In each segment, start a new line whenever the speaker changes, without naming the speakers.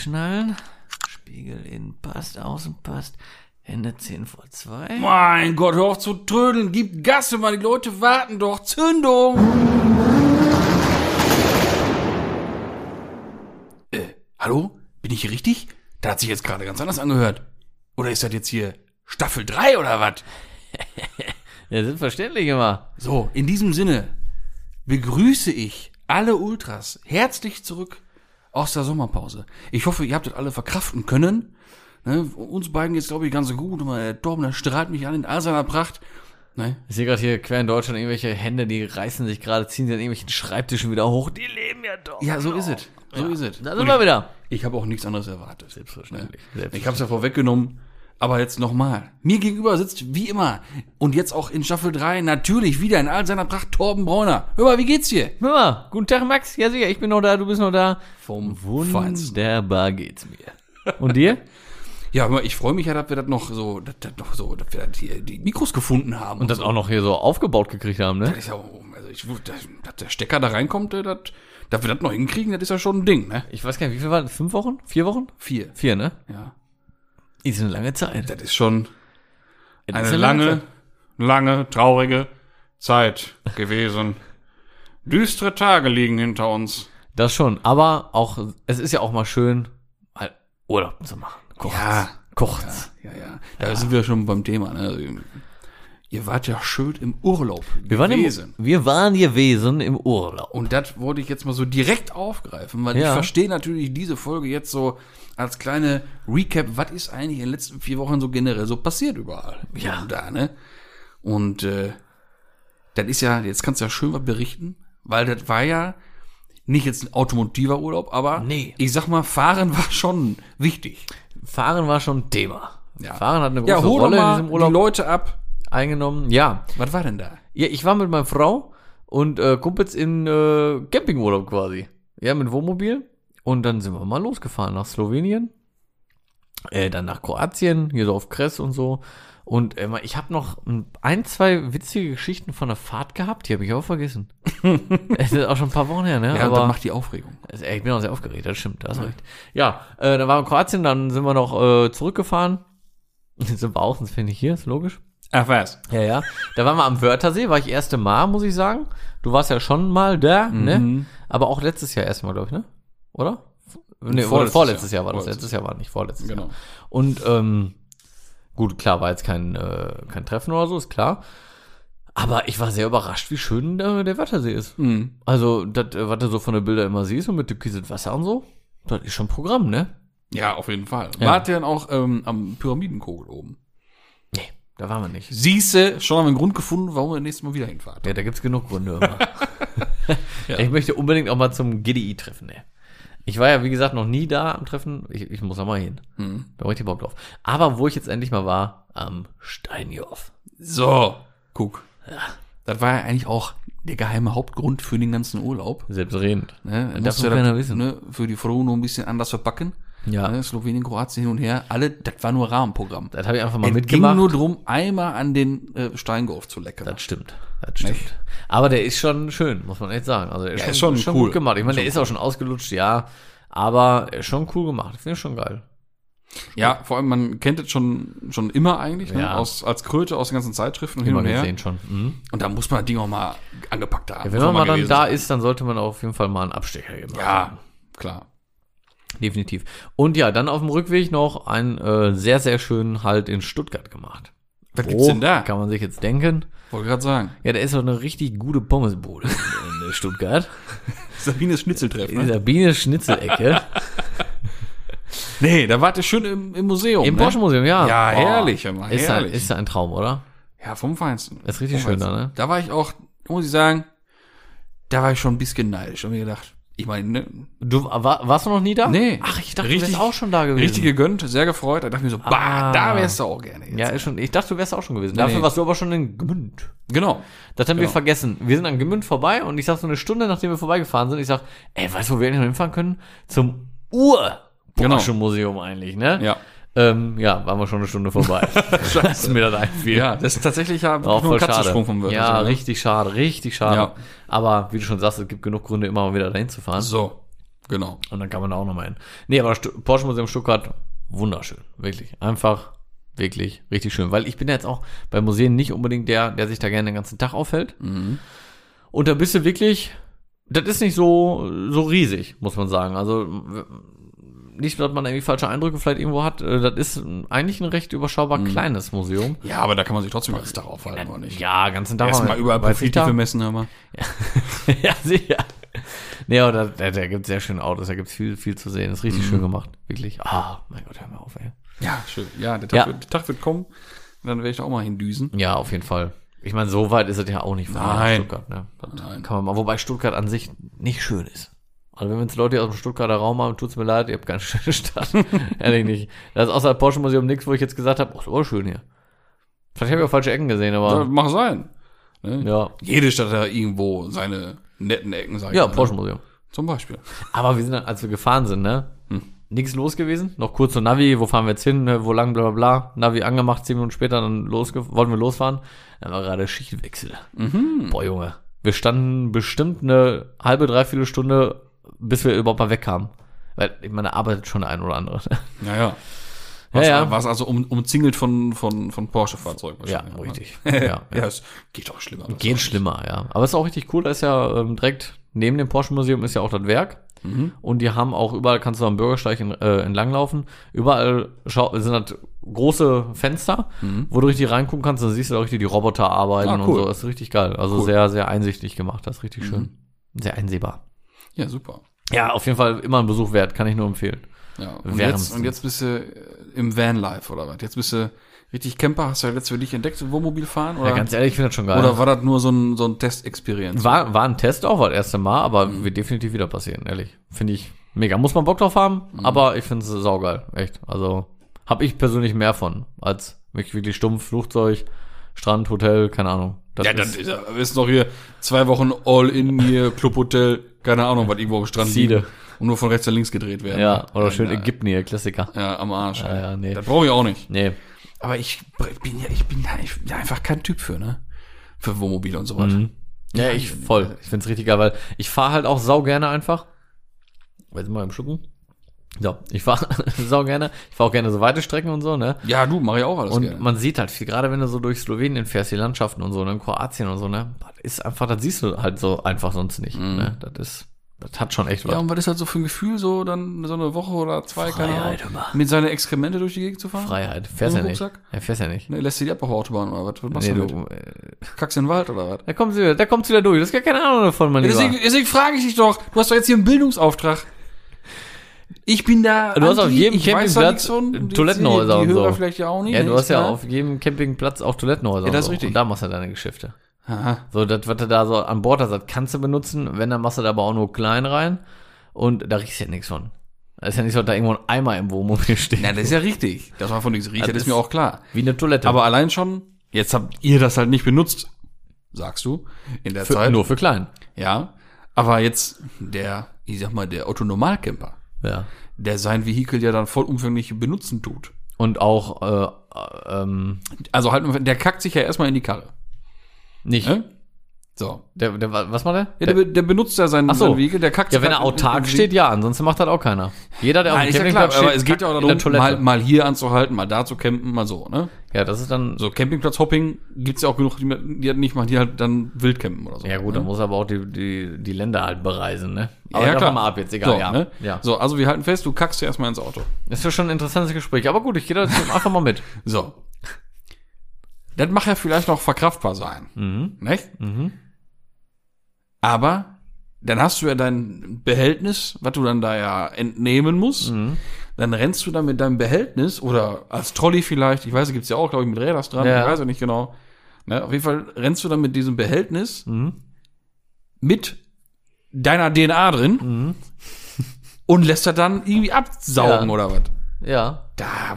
anschnallen. Spiegel innen passt, außen passt. Hände 10 vor 2.
Mein Gott, hör auf zu trödeln. Gib Gas, mal die Leute warten doch. Zündung! Äh, hallo? Bin ich hier richtig? Da hat sich jetzt gerade ganz anders angehört. Oder ist das jetzt hier Staffel 3 oder was?
Ja, selbstverständlich immer.
So, in diesem Sinne begrüße ich alle Ultras herzlich zurück aus der Sommerpause. Ich hoffe, ihr habt das alle verkraften können. Ne, uns beiden geht's, glaube ich, ganz gut. Aber der Torben, der strahlt mich an in all seiner Pracht. Ne?
Ich sehe gerade hier quer in Deutschland irgendwelche Hände, die reißen sich gerade, ziehen sich an irgendwelchen Schreibtischen wieder hoch. Die leben ja doch.
Ja, so ist es. So ist es.
Da sind wir wieder.
Ich habe auch nichts anderes erwartet.
Selbstverständlich.
Ich habe es ja vorweggenommen. Aber jetzt nochmal. Mir gegenüber sitzt wie immer und jetzt auch in Staffel 3 natürlich wieder in all seiner Pracht Torben Bräuner. Hör mal, wie geht's dir?
Hör mal, guten Tag Max. Ja sicher, ich bin noch da, du bist noch da.
Vom Feinsten.
Wunderbar geht's mir. Und dir?
Ja, hör mal, ich freue mich ja, dass wir das noch so, dass, das noch so, dass wir das hier die Mikros gefunden haben.
Und das
so.
auch noch hier so aufgebaut gekriegt haben, ne?
Das ist ja, also ich, dass, dass der Stecker da reinkommt, äh, das, dass wir das noch hinkriegen, das ist ja schon ein Ding, ne?
Ich weiß gar nicht, wie viel waren das? Fünf Wochen? Vier Wochen?
Vier.
Vier, ne?
Ja.
Ist eine lange Zeit.
Das ist schon
Das
eine
ist
lange, lange, traurige Zeit gewesen. Düstere Tage liegen hinter uns.
Das schon. Aber auch, es ist ja auch mal schön, mal Urlaub zu machen. Kurz.
Ja.
Kurz.
Ja, ja. Da sind wir schon beim Thema. Ne? Ihr wart ja schön im Urlaub
Wir waren,
gewesen.
im, wir waren gewesen im Urlaub.
Und das wollte ich jetzt mal so direkt aufgreifen, weil ich
Ja.
verstehe natürlich diese Folge jetzt so als kleine Recap, was ist eigentlich in den letzten vier Wochen so generell so passiert überall.
Ja.
Und da, ne? Und äh, das ist ja, jetzt kannst du ja schön was berichten, weil das war ja nicht jetzt ein automotiver Urlaub, aber
Nee.
ich sag mal, Fahren war schon wichtig.
Fahren war schon ein Thema.
Ja.
Fahren hat eine große
Ja, hol
Rolle in
mal
diesem
die
Urlaub
Leute ab.
eingenommen. Ja.
Was war denn da?
ja, ich war mit meiner Frau und äh, Kumpels in äh, Campingurlaub quasi. Ja, mit Wohnmobil. Und dann sind wir mal losgefahren nach Slowenien. Äh, dann nach Kroatien, hier so auf Kress und so. Und äh, ich habe noch ein, zwei witzige Geschichten von der Fahrt gehabt, die habe ich auch vergessen. Es ist auch schon ein paar Wochen her, ne?
Ja,
Aber
das macht die Aufregung.
also, ich bin auch sehr aufgeregt, das stimmt, da hast recht. Ja, äh, dann waren wir in Kroatien, dann sind wir noch äh, zurückgefahren. sind wir auch, sonst finde ich hier, ist logisch.
Ach was.
Ja, ja. Da waren wir am Wörthersee, war ich erste Mal, muss ich sagen. Du warst ja schon mal da, ne?
Mhm.
Aber auch letztes Jahr erstmal, glaube ich, ne? Oder? Nee,
Vorletztes
vorletztes, vorletztes Jahr.
Jahr.
war das.
Vorletztes
Letztes Jahr war nicht vorletztes
Genau.
Jahr. Und ähm, gut, klar, war jetzt kein, äh, kein Treffen oder so, ist klar. Aber ich war sehr überrascht, wie schön äh, der Wörthersee ist.
Mhm.
Also, das, äh, was du so von den Bildern immer siehst und mit türkiset Wasser und so, das ist schon Programm, ne?
Ja, auf jeden Fall.
Ja.
Wart ihr dann auch ähm, am Pyramidenkogel oben?
Nee, da waren wir nicht.
Siehste, schon haben wir einen Grund gefunden, warum wir nächstes Mal wieder hinfahren.
Ja, da gibt's genug Gründe immer. Ich möchte unbedingt auch mal zum GDI-Treffen, ne? Ich war ja, wie gesagt, noch nie da am Treffen. Ich, ich muss auch mal hin.
Mhm.
Da richtig Bock drauf. Aber wo ich jetzt endlich mal war, am Steinjoff.
So, guck. Das war ja eigentlich auch der geheime Hauptgrund für den ganzen Urlaub.
Selbstredend.
Ne?
Das muss
du
keiner wissen.
Ne, für die Frau noch ein bisschen anders verpacken.
Ja.
Ne? Slowenien, Kroatien hin und her. Alle, das war nur Rahmenprogramm.
Das habe ich einfach mal
Es
mitgemacht.
ging nur drum, einmal an den äh, Steingolf zu lecken.
das stimmt. Das stimmt. Aber der ist schon schön, muss man echt sagen. Also der ist,
Ja,
schon,
ist schon cool.
gut gemacht. Ich meine, der ist auch schon ausgelutscht, ja. Aber er ist schon cool gemacht. Ich finde schon geil.
Ja, vor allem, man kennt es schon, schon immer eigentlich, ne?
Ja.
aus, als Kröte aus den ganzen Zeitschriften und hin
Immer
und her.
schon. Mhm.
Und da muss man das Ding auch mal angepackt haben.
Ja, wenn man mal dann da
sein.
ist, dann sollte man auf jeden Fall mal einen Abstecher geben.
Ja, klar.
Definitiv. Und ja, dann auf dem Rückweg noch einen äh, sehr, sehr schönen Halt in Stuttgart gemacht.
Was gibt's denn da?
Kann man sich jetzt denken.
Wollte gerade sagen.
Ja, da ist so eine richtig gute Pommesbude in, in Stuttgart.
Sabines Schnitzeltreff,
In
ne?
Biene Schnitzelecke.
Nee, da wart ihr schön im, im Museum.
Im
ne?
Porsche Museum, ja.
Ja,
Boah.
herrlich, hör mal,
Ist, ein,
herrlich.
ist ein Traum, oder?
Ja, vom Feinsten.
Ist richtig
Vom
schön da,
Feinsten.
ne?
Da war ich auch, muss ich sagen, da war ich schon ein bisschen neidisch. Hab mir gedacht, ich meine, ne,
Du war, warst du noch nie da?
Nee.
Ach, ich dachte,
Richtig-
du wärst auch schon da gewesen.
richtig gegönnt, sehr gefreut. Da dachte ich mir so, bah,
Ah.
da wärst du auch gerne jetzt.
Ja, ist schon. Ich dachte, du wärst auch schon gewesen. Dafür
nee.
warst du aber schon in Gmünd.
Genau.
Das haben wir
Genau.
vergessen. Wir sind an Gemünd vorbei und ich sag so eine Stunde, nachdem wir vorbeigefahren sind, ich sag, ey, weißt du, wo wir eigentlich noch hinfahren können? Zum ur
Genau.
Museum eigentlich, ne?
Ja.
Ähm, ja, waren wir schon eine Stunde vorbei. Scheiße. mir das einfiel.
Ja, das ist tatsächlich ja
Auch
nur ein. Katzensprung vom Wörthersee.
Ja,
ne?
richtig schade, richtig schade.
Ja.
Aber wie du schon sagst, es gibt genug Gründe, immer mal wieder dahin zu fahren.
So. Genau.
Und dann kann man da auch nochmal hin. Nee, aber Porsche Museum Stuttgart, wunderschön. Wirklich. Einfach, wirklich, richtig schön. Weil ich bin ja jetzt auch bei Museen nicht unbedingt der, der sich da gerne den ganzen Tag aufhält. Und da bist du wirklich, das ist nicht so, so riesig, muss man sagen. Also, nicht, dass man irgendwie falsche Eindrücke vielleicht irgendwo hat. Äh, Das ist eigentlich ein recht überschaubar kleines Museum.
Ja, aber da kann man sich trotzdem ganz darauf halten, oder nicht?
Ja, ganzen Tag.
Erstmal überall
bei
Profite messen, hör mal.
ja, sicher. Nee, aber da, da, da gibt es sehr schöne Autos, da gibt es viel, viel zu sehen. ist richtig schön gemacht. Wirklich. Ah, mein Gott, hör mal auf, ey.
Ja, schön. Ja, der Tag,
Ja.
Wird, der Tag wird kommen. Dann werde ich da auch mal hindüsen.
Ja, auf jeden Fall. Ich meine, so weit ist es ja auch nicht von
Nein.
Stuttgart, ne?
Nein.
Kann man mal, wobei Stuttgart an sich nicht schön ist. Also wenn jetzt Leute aus dem Stuttgarter Raum haben, tut's mir leid, ihr habt keine schöne Stadt. Ehrlich nicht. Das ist außer Porsche Museum nichts, wo ich jetzt gesagt habe, oh, ist schön hier. Vielleicht habe ich auch falsche Ecken gesehen,
Ja,
aber
mag sein. Ne?
ja.
Jede Stadt hat ja irgendwo seine netten Ecken, sag ich
Ja,
mal,
Porsche
Ne?
Museum.
Zum Beispiel.
Aber wir sind dann, als wir gefahren sind, ne?
Hm.
Nichts los gewesen. Noch kurz so Navi, wo fahren wir jetzt hin, ne? wo lang, bla bla bla. Navi angemacht, zehn Minuten später, dann losge wollten wir losfahren. Dann war gerade Schichtwechsel.
Mhm.
Boah, Junge. Wir standen bestimmt eine halbe, dreiviertel Stunde, bis wir überhaupt mal wegkamen. Weil, ich meine, da arbeitet schon der ein oder andere.
Ja, ja.
Ja,
Was,
ja.
was also um, umzingelt von, von, von Porsche-Fahrzeugen
Ja,
wahrscheinlich. ne?
richtig. Ja, ja.
Ja, es geht auch schlimmer. Das
Geht
ist
schlimmer, ja. Aber es ist auch richtig cool, da ist ja ähm, direkt neben dem Porsche Museum ist ja auch das Werk.
Mhm.
Und die haben auch überall, kannst du am Bürgersteig in, äh, entlanglaufen. Überall schau, sind halt große Fenster, wo du richtig reingucken kannst. Dann siehst du auch richtig die Roboter arbeiten
Mhm. Ah, cool.
und so. Das ist richtig geil. Also
Cool. Mhm.
sehr, sehr einsichtig gemacht. Das ist richtig schön. Sehr einsehbar.
Ja, super.
Ja, auf jeden Fall immer ein Besuch wert. Kann ich nur empfehlen.
Ja. Und, jetzt, und jetzt bist du äh, im Vanlife oder was? Jetzt bist du richtig Camper. Hast du ja jetzt für dich entdeckt, Wohnmobil fahren? Oder,
Ja, ganz ehrlich, ich finde das schon geil.
oder war das nur so ein, so ein Test-Experience?
War, war ein Test auch, war das erste Mal, aber
Mhm.
wird definitiv wieder passieren, ehrlich. Finde ich mega. Muss man Bock drauf haben,
Mhm.
aber ich finde es saugeil, echt. Also habe ich persönlich mehr von, als mich wirklich stumpf, Flugzeug, Strand, Hotel, keine Ahnung. Das
Ja,
ist
dann ist, ist doch hier zwei Wochen All-In hier, Clubhotel, keine Ahnung, was irgendwo am Strand
Ziele.
liegt und nur von rechts nach links gedreht werden.
ja, oder schön
ja,
Ägypten hier, Klassiker.
Ja, am Arsch.
Ja, ja, nee.
Das brauche ich auch nicht.
Nee.
Aber ich bin ja, ich bin da ich bin da einfach kein Typ für, ne? Für Wohnmobile und so weiter.
Mhm. Ja, ich voll. Ich find's richtig geil, weil ich fahre halt auch sau gerne einfach. Jetzt mal im Schuppen. So, ich fahre sau gerne. Ich fahre auch gerne so weite Strecken und so, ne?
Ja, du, mache ich auch alles
Und
gerne.
man sieht halt viel, gerade wenn du so durch Slowenien fährst, die Landschaften und so, ne, in Kroatien und so, ne, das ist einfach, das siehst du halt so einfach sonst nicht, ne, das ist, das hat schon echt was.
Ja, und was ist halt so für ein Gefühl, so dann so eine Woche oder zwei, keine Ahnung,
mal.
mit seinen Exkremente durch die Gegend zu fahren?
Freiheit. Fährst ja nicht. Ja, fährst ja nicht.
Ne, lässt du die ab auf der Autobahn oder was? Was machst
Nee,
du
du, äh,
Kackst in den Wald oder was?
da kommst du wieder, da kommst du wieder durch. Das ist gar keine Ahnung davon, mein
Ja,
Lieber.
deswegen, deswegen frage ich dich doch, du hast doch jetzt hier einen Bildungsauftrag. Ich bin da.
Du hast auf jedem Campingplatz
die-
Toilettenhäuser
die,
und
die Hörer
so.
vielleicht ja auch nicht.
Ja, du hast ja auf jedem Campingplatz auch Toilettenhäuser.
Ja, das
und
ist
so.
richtig.
Und da machst du deine Geschäfte.
Aha.
So, das, was du da so an Bord hast, das kannst du benutzen. Wenn, dann machst du da aber auch nur klein rein. Und da riechst du ja nichts von. Das ist ja nicht so, dass da irgendwo ein Eimer im Wohnmobil steht.
Ja, das ist ja richtig. Das war von nichts riecht, das,
Das
ist mir auch klar.
Wie eine Toilette.
Aber allein schon, jetzt habt ihr das halt nicht benutzt, sagst du, in der
für,
Zeit.
nur für klein.
Ja. Aber jetzt der, ich sag mal, der Otto Normalcamper,
Ja.
Der sein Vehikel ja dann vollumfänglich benutzen tut.
Und auch, äh, äh, ähm,
Also halt, der kackt sich ja erstmal in die Karre.
nicht.
Ne? So.
Der, der, was macht der?
Ja, der, der benutzt ja sein,
Ach so.
sein Vehikel, der kackt
Ja, wenn er
halt
autark steht, ja, ansonsten macht das auch keiner. Jeder, der auf
ist
dem
ja
Campingplatz steht,
aber es geht ja auch darum, mal, mal hier anzuhalten, mal da zu campen, mal so, ne?
Ja, das ist dann,
So Campingplatz-Hopping gibt's ja auch genug, die, die halt nicht machen, die halt dann wild campen oder so.
ja gut,
ne?
dann muss er aber auch die, die, die Länder halt bereisen, ne?
Aber ja, klar.
mal ab jetzt, egal,
so,
ja.
Ne?
ja.
So, also wir halten fest, du kackst ja erstmal ins Auto.
Das ist ja schon ein interessantes Gespräch. Aber gut, ich gehe da einfach mal mit.
So. Das mag ja vielleicht noch verkraftbar sein.
Mhm.
Nicht?
Mhm.
Aber dann hast du ja dein Behältnis, was du dann da ja entnehmen musst.
Mhm.
Dann rennst du dann mit deinem Behältnis oder als Trolley vielleicht, ich weiß, gibt's ja auch, glaube ich, mit Räders dran,
Ja.
ich weiß ja nicht genau. Ne, auf jeden Fall rennst du dann mit diesem Behältnis
Mhm.
mit deiner DNA drin
Mhm.
und lässt das dann irgendwie absaugen
Ja.
oder was.
Ja.
Da,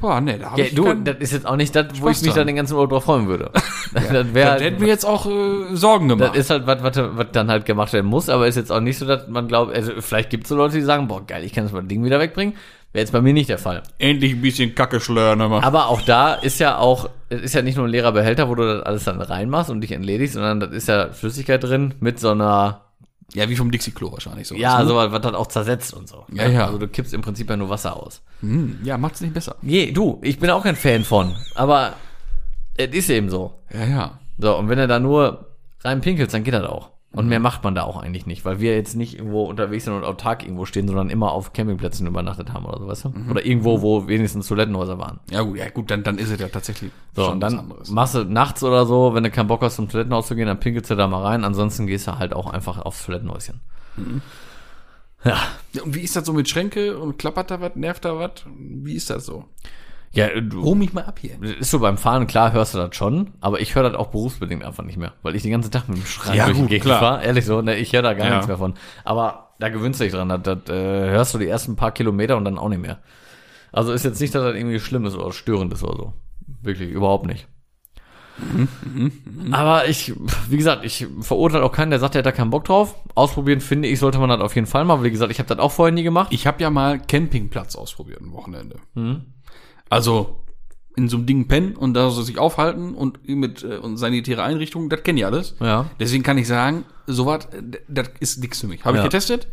boah, nee, da hab
ja
ich
du, das ist jetzt auch nicht das, wo
Spaß
ich mich
dran.
dann den ganzen Urlaub drauf freuen würde. das
das
wäre
hätten
halt,
wir jetzt auch äh, Sorgen
das
gemacht.
ist halt was, was, was dann halt gemacht werden muss, aber ist jetzt auch nicht so, dass man glaubt, also vielleicht gibt es so Leute, die sagen, boah, geil, ich kann das mal Ding wieder wegbringen. Wäre jetzt bei mir nicht der Fall.
Endlich ein bisschen Kacke schlören, aber.
Aber auch da ist ja auch, es ist ja nicht nur ein leerer Behälter, wo du das alles dann reinmachst und dich entledigst, sondern das ist ja Flüssigkeit drin mit so einer
Ja, wie vom Dixie-Klo wahrscheinlich so.
Ja,
ne?
so was dann auch zersetzt und so.
Ja, ja.
Also du kippst im Prinzip ja nur Wasser aus.
Hm, ja, macht's nicht besser.
Nee, du, ich bin auch kein Fan von. Aber es ist eben so.
Ja, ja.
So, und wenn er da nur rein pinkelt, dann geht das auch. Und mehr macht man da auch eigentlich nicht, weil wir jetzt nicht irgendwo unterwegs sind und autark irgendwo stehen, sondern immer auf Campingplätzen übernachtet haben oder so, weißt du? Oder irgendwo, wo wenigstens Toilettenhäuser waren.
Ja, gut, ja, gut, dann, dann ist es ja tatsächlich
So, und
was
dann
anderes.
machst du nachts oder so, wenn du keinen Bock hast, zum Toilettenhaus zu gehen, dann pinkelst du da mal rein. Ansonsten gehst du halt auch einfach aufs Toilettenhäuschen. Ja.
Ja, und wie ist das so mit Schränke und klappert da was, nervt da was? Wie ist das so?
Ja, du,
Hol mich mal ab hier.
ist so beim Fahren, klar hörst du das schon, aber ich höre das auch berufsbedingt einfach nicht mehr, weil ich den ganzen Tag mit dem Schrank
Ja,
durch die Gegend
klar.
fahre. Ehrlich so, ne, ich höre da gar
Ja.
nichts mehr von. Aber da gewöhnst du dich dran, das, das äh, hörst du die ersten paar Kilometer und dann auch nicht mehr. Also ist jetzt nicht, dass das irgendwie schlimm ist oder störend ist oder so. Wirklich, überhaupt nicht. Aber ich, wie gesagt, ich verurteile auch keinen, der sagt, er hat da keinen Bock drauf. Ausprobieren, finde ich, sollte man das auf jeden Fall mal. Wie gesagt, ich habe das auch vorher nie gemacht.
Ich habe ja mal Campingplatz ausprobiert ein Wochenende.
Mhm.
Also in so einem Ding pennen und da so sich aufhalten und mit äh, und sanitäre Einrichtungen, das kenne ich alles.
Ja.
Deswegen kann ich sagen, sowas, das ist nichts für mich. Habe ich
Ja. Mhm.
getestet,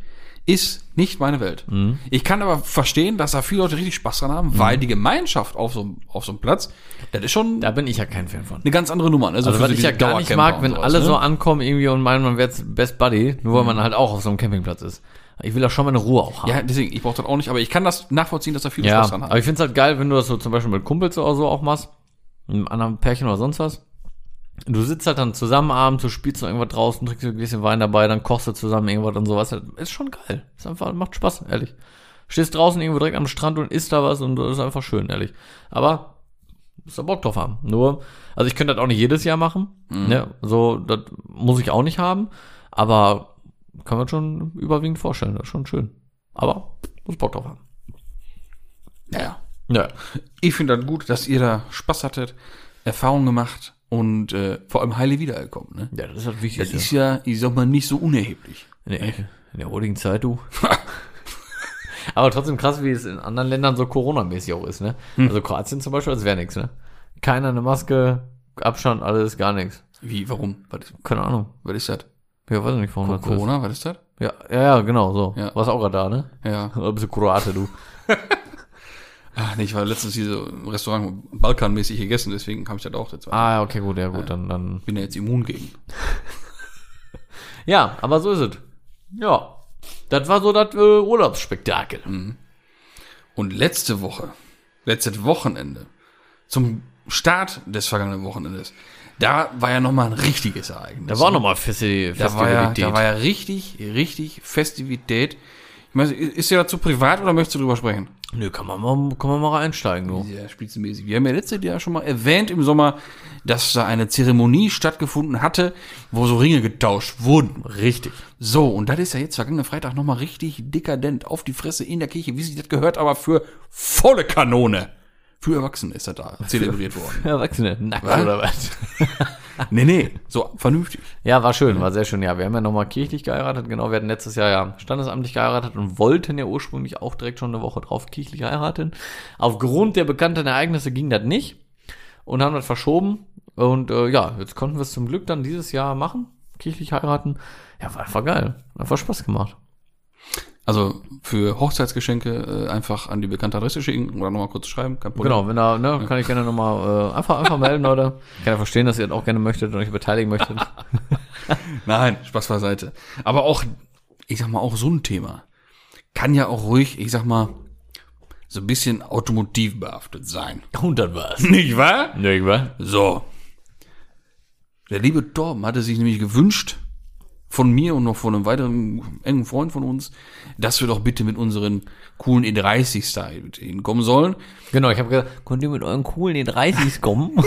ist nicht meine Welt. Ich kann aber verstehen, dass da viele Leute richtig Spaß dran haben, weil die Gemeinschaft auf so, einem- auf so einem Platz, das ist schon
Da bin ich ja kein Fan von.
eine ganz andere Nummer. Also,
Also
für
was
so
ich ja gar nicht mag, wenn
und
alle
sowas,
so
ne?
ankommen irgendwie und meinen, man wäre jetzt Best Buddy, nur weil man halt auch auf so einem Campingplatz ist. Ich will da schon meine Ruhe auch haben.
Ja, deswegen, ich brauche das auch nicht, aber ich kann das nachvollziehen, dass da viele
Ja,
Spaß dran haben.
aber ich find's halt geil, wenn du das so zum Beispiel mit Kumpels oder so auch machst, mit einem anderen Pärchen oder sonst was. Du sitzt halt dann zusammen abends, du spielst noch irgendwas draußen, trinkst ein bisschen Wein dabei, dann kochst du zusammen irgendwas und sowas. Ist schon geil. Ist einfach, macht Spaß, ehrlich. Stehst draußen irgendwo direkt am Strand und isst da was und das ist einfach schön, ehrlich. Aber musst da Bock drauf haben. Nur, also ich könnte das auch nicht jedes Jahr machen. Ne? So, das muss ich auch nicht haben. Aber kann man schon überwiegend vorstellen. Das ist schon schön. Aber muss Bock drauf haben.
Ja.
Ja.
Ich finde das gut, dass ihr da Spaß hattet, Erfahrungen gemacht und äh, vor allem heile wiedergekommen. Ne?
Ja, das ist halt
Das
wichtig.
ist ja, ich sag mal, nicht so unerheblich.
in, der, in der heutigen Zeit, du. Aber trotzdem krass, wie es in anderen Ländern so Corona-mäßig auch ist, ne? Also Kroatien zum Beispiel, das wäre nichts, ne? Keiner eine Maske, Abstand, alles, gar nichts.
Wie, warum? Was
Keine Ahnung.
was ist das?
Ja, weiß ich nicht, warum das so
Corona, was ist das?
ist. Ja, ja, ja, genau, so.
Ja.
Warst auch gerade da, ne?
Ja.
Oder bist du Kroate, du?
Ach, nee, ich war letztens hier so im Restaurant balkanmäßig gegessen, deswegen habe ich das auch jetzt.
Ah, ja, okay, gut, ja, gut, dann, dann.
Bin ja jetzt immun gegen.
Ja, aber so ist es. Ja. Das war so das äh, Urlaubsspektakel.
Und letzte Woche, letztes Wochenende, zum Start des vergangenen Wochenendes, da war ja nochmal ein richtiges Ereignis.
Da war nochmal Festi
da war, ja,
Festivität.
da war ja richtig, richtig Festivität. Ich meine, ist ja dazu privat oder möchtest du drüber sprechen?
Nö, kann man mal, kann man mal einsteigen, du.
Sehr spitzenmäßig. Wir haben ja letztes Jahr schon mal erwähnt im Sommer, dass da eine Zeremonie stattgefunden hatte, wo so Ringe getauscht wurden.
Richtig.
So, und das ist ja jetzt vergangenen Freitag nochmal richtig dekadent auf die Fresse in der Kirche, wie sich das gehört, aber für volle Kanone. Für Erwachsene ist das da zelebriert worden.
Erwachsene, nackt
Was?
oder was?
Nee, nee, so vernünftig.
Ja, war schön, war sehr schön. Ja, wir haben ja nochmal kirchlich geheiratet. Genau, wir hatten letztes Jahr ja standesamtlich geheiratet und wollten ja ursprünglich auch direkt schon eine Woche drauf kirchlich heiraten. Aufgrund der bekannten Ereignisse ging das nicht und haben das verschoben. Und äh, ja, jetzt konnten wir es zum Glück dann dieses Jahr machen, kirchlich heiraten. Ja, war einfach geil. Einfach Spaß gemacht.
Also für Hochzeitsgeschenke äh, einfach an die bekannte Adresse schicken oder nochmal kurz schreiben, kein Problem.
Genau, wenn da, ne, kann ich gerne nochmal äh, einfach, einfach melden, Leute. Ich kann ja verstehen, dass ihr das auch gerne möchtet und euch beteiligen möchtet.
Nein, Spaß beiseite. Aber auch, ich sag mal, auch so ein Thema kann ja auch ruhig, ich sag mal, so ein bisschen automotiv behaftet sein.
Und das war's.
Nicht wahr?
Nicht wahr?
So. Der liebe Torben hatte sich nämlich gewünscht, von mir und noch von einem weiteren engen Freund von uns, dass wir doch bitte mit unseren coolen E30-Style hinkommen sollen.
Genau, ich habe gesagt, könnt ihr mit euren coolen E30s kommen?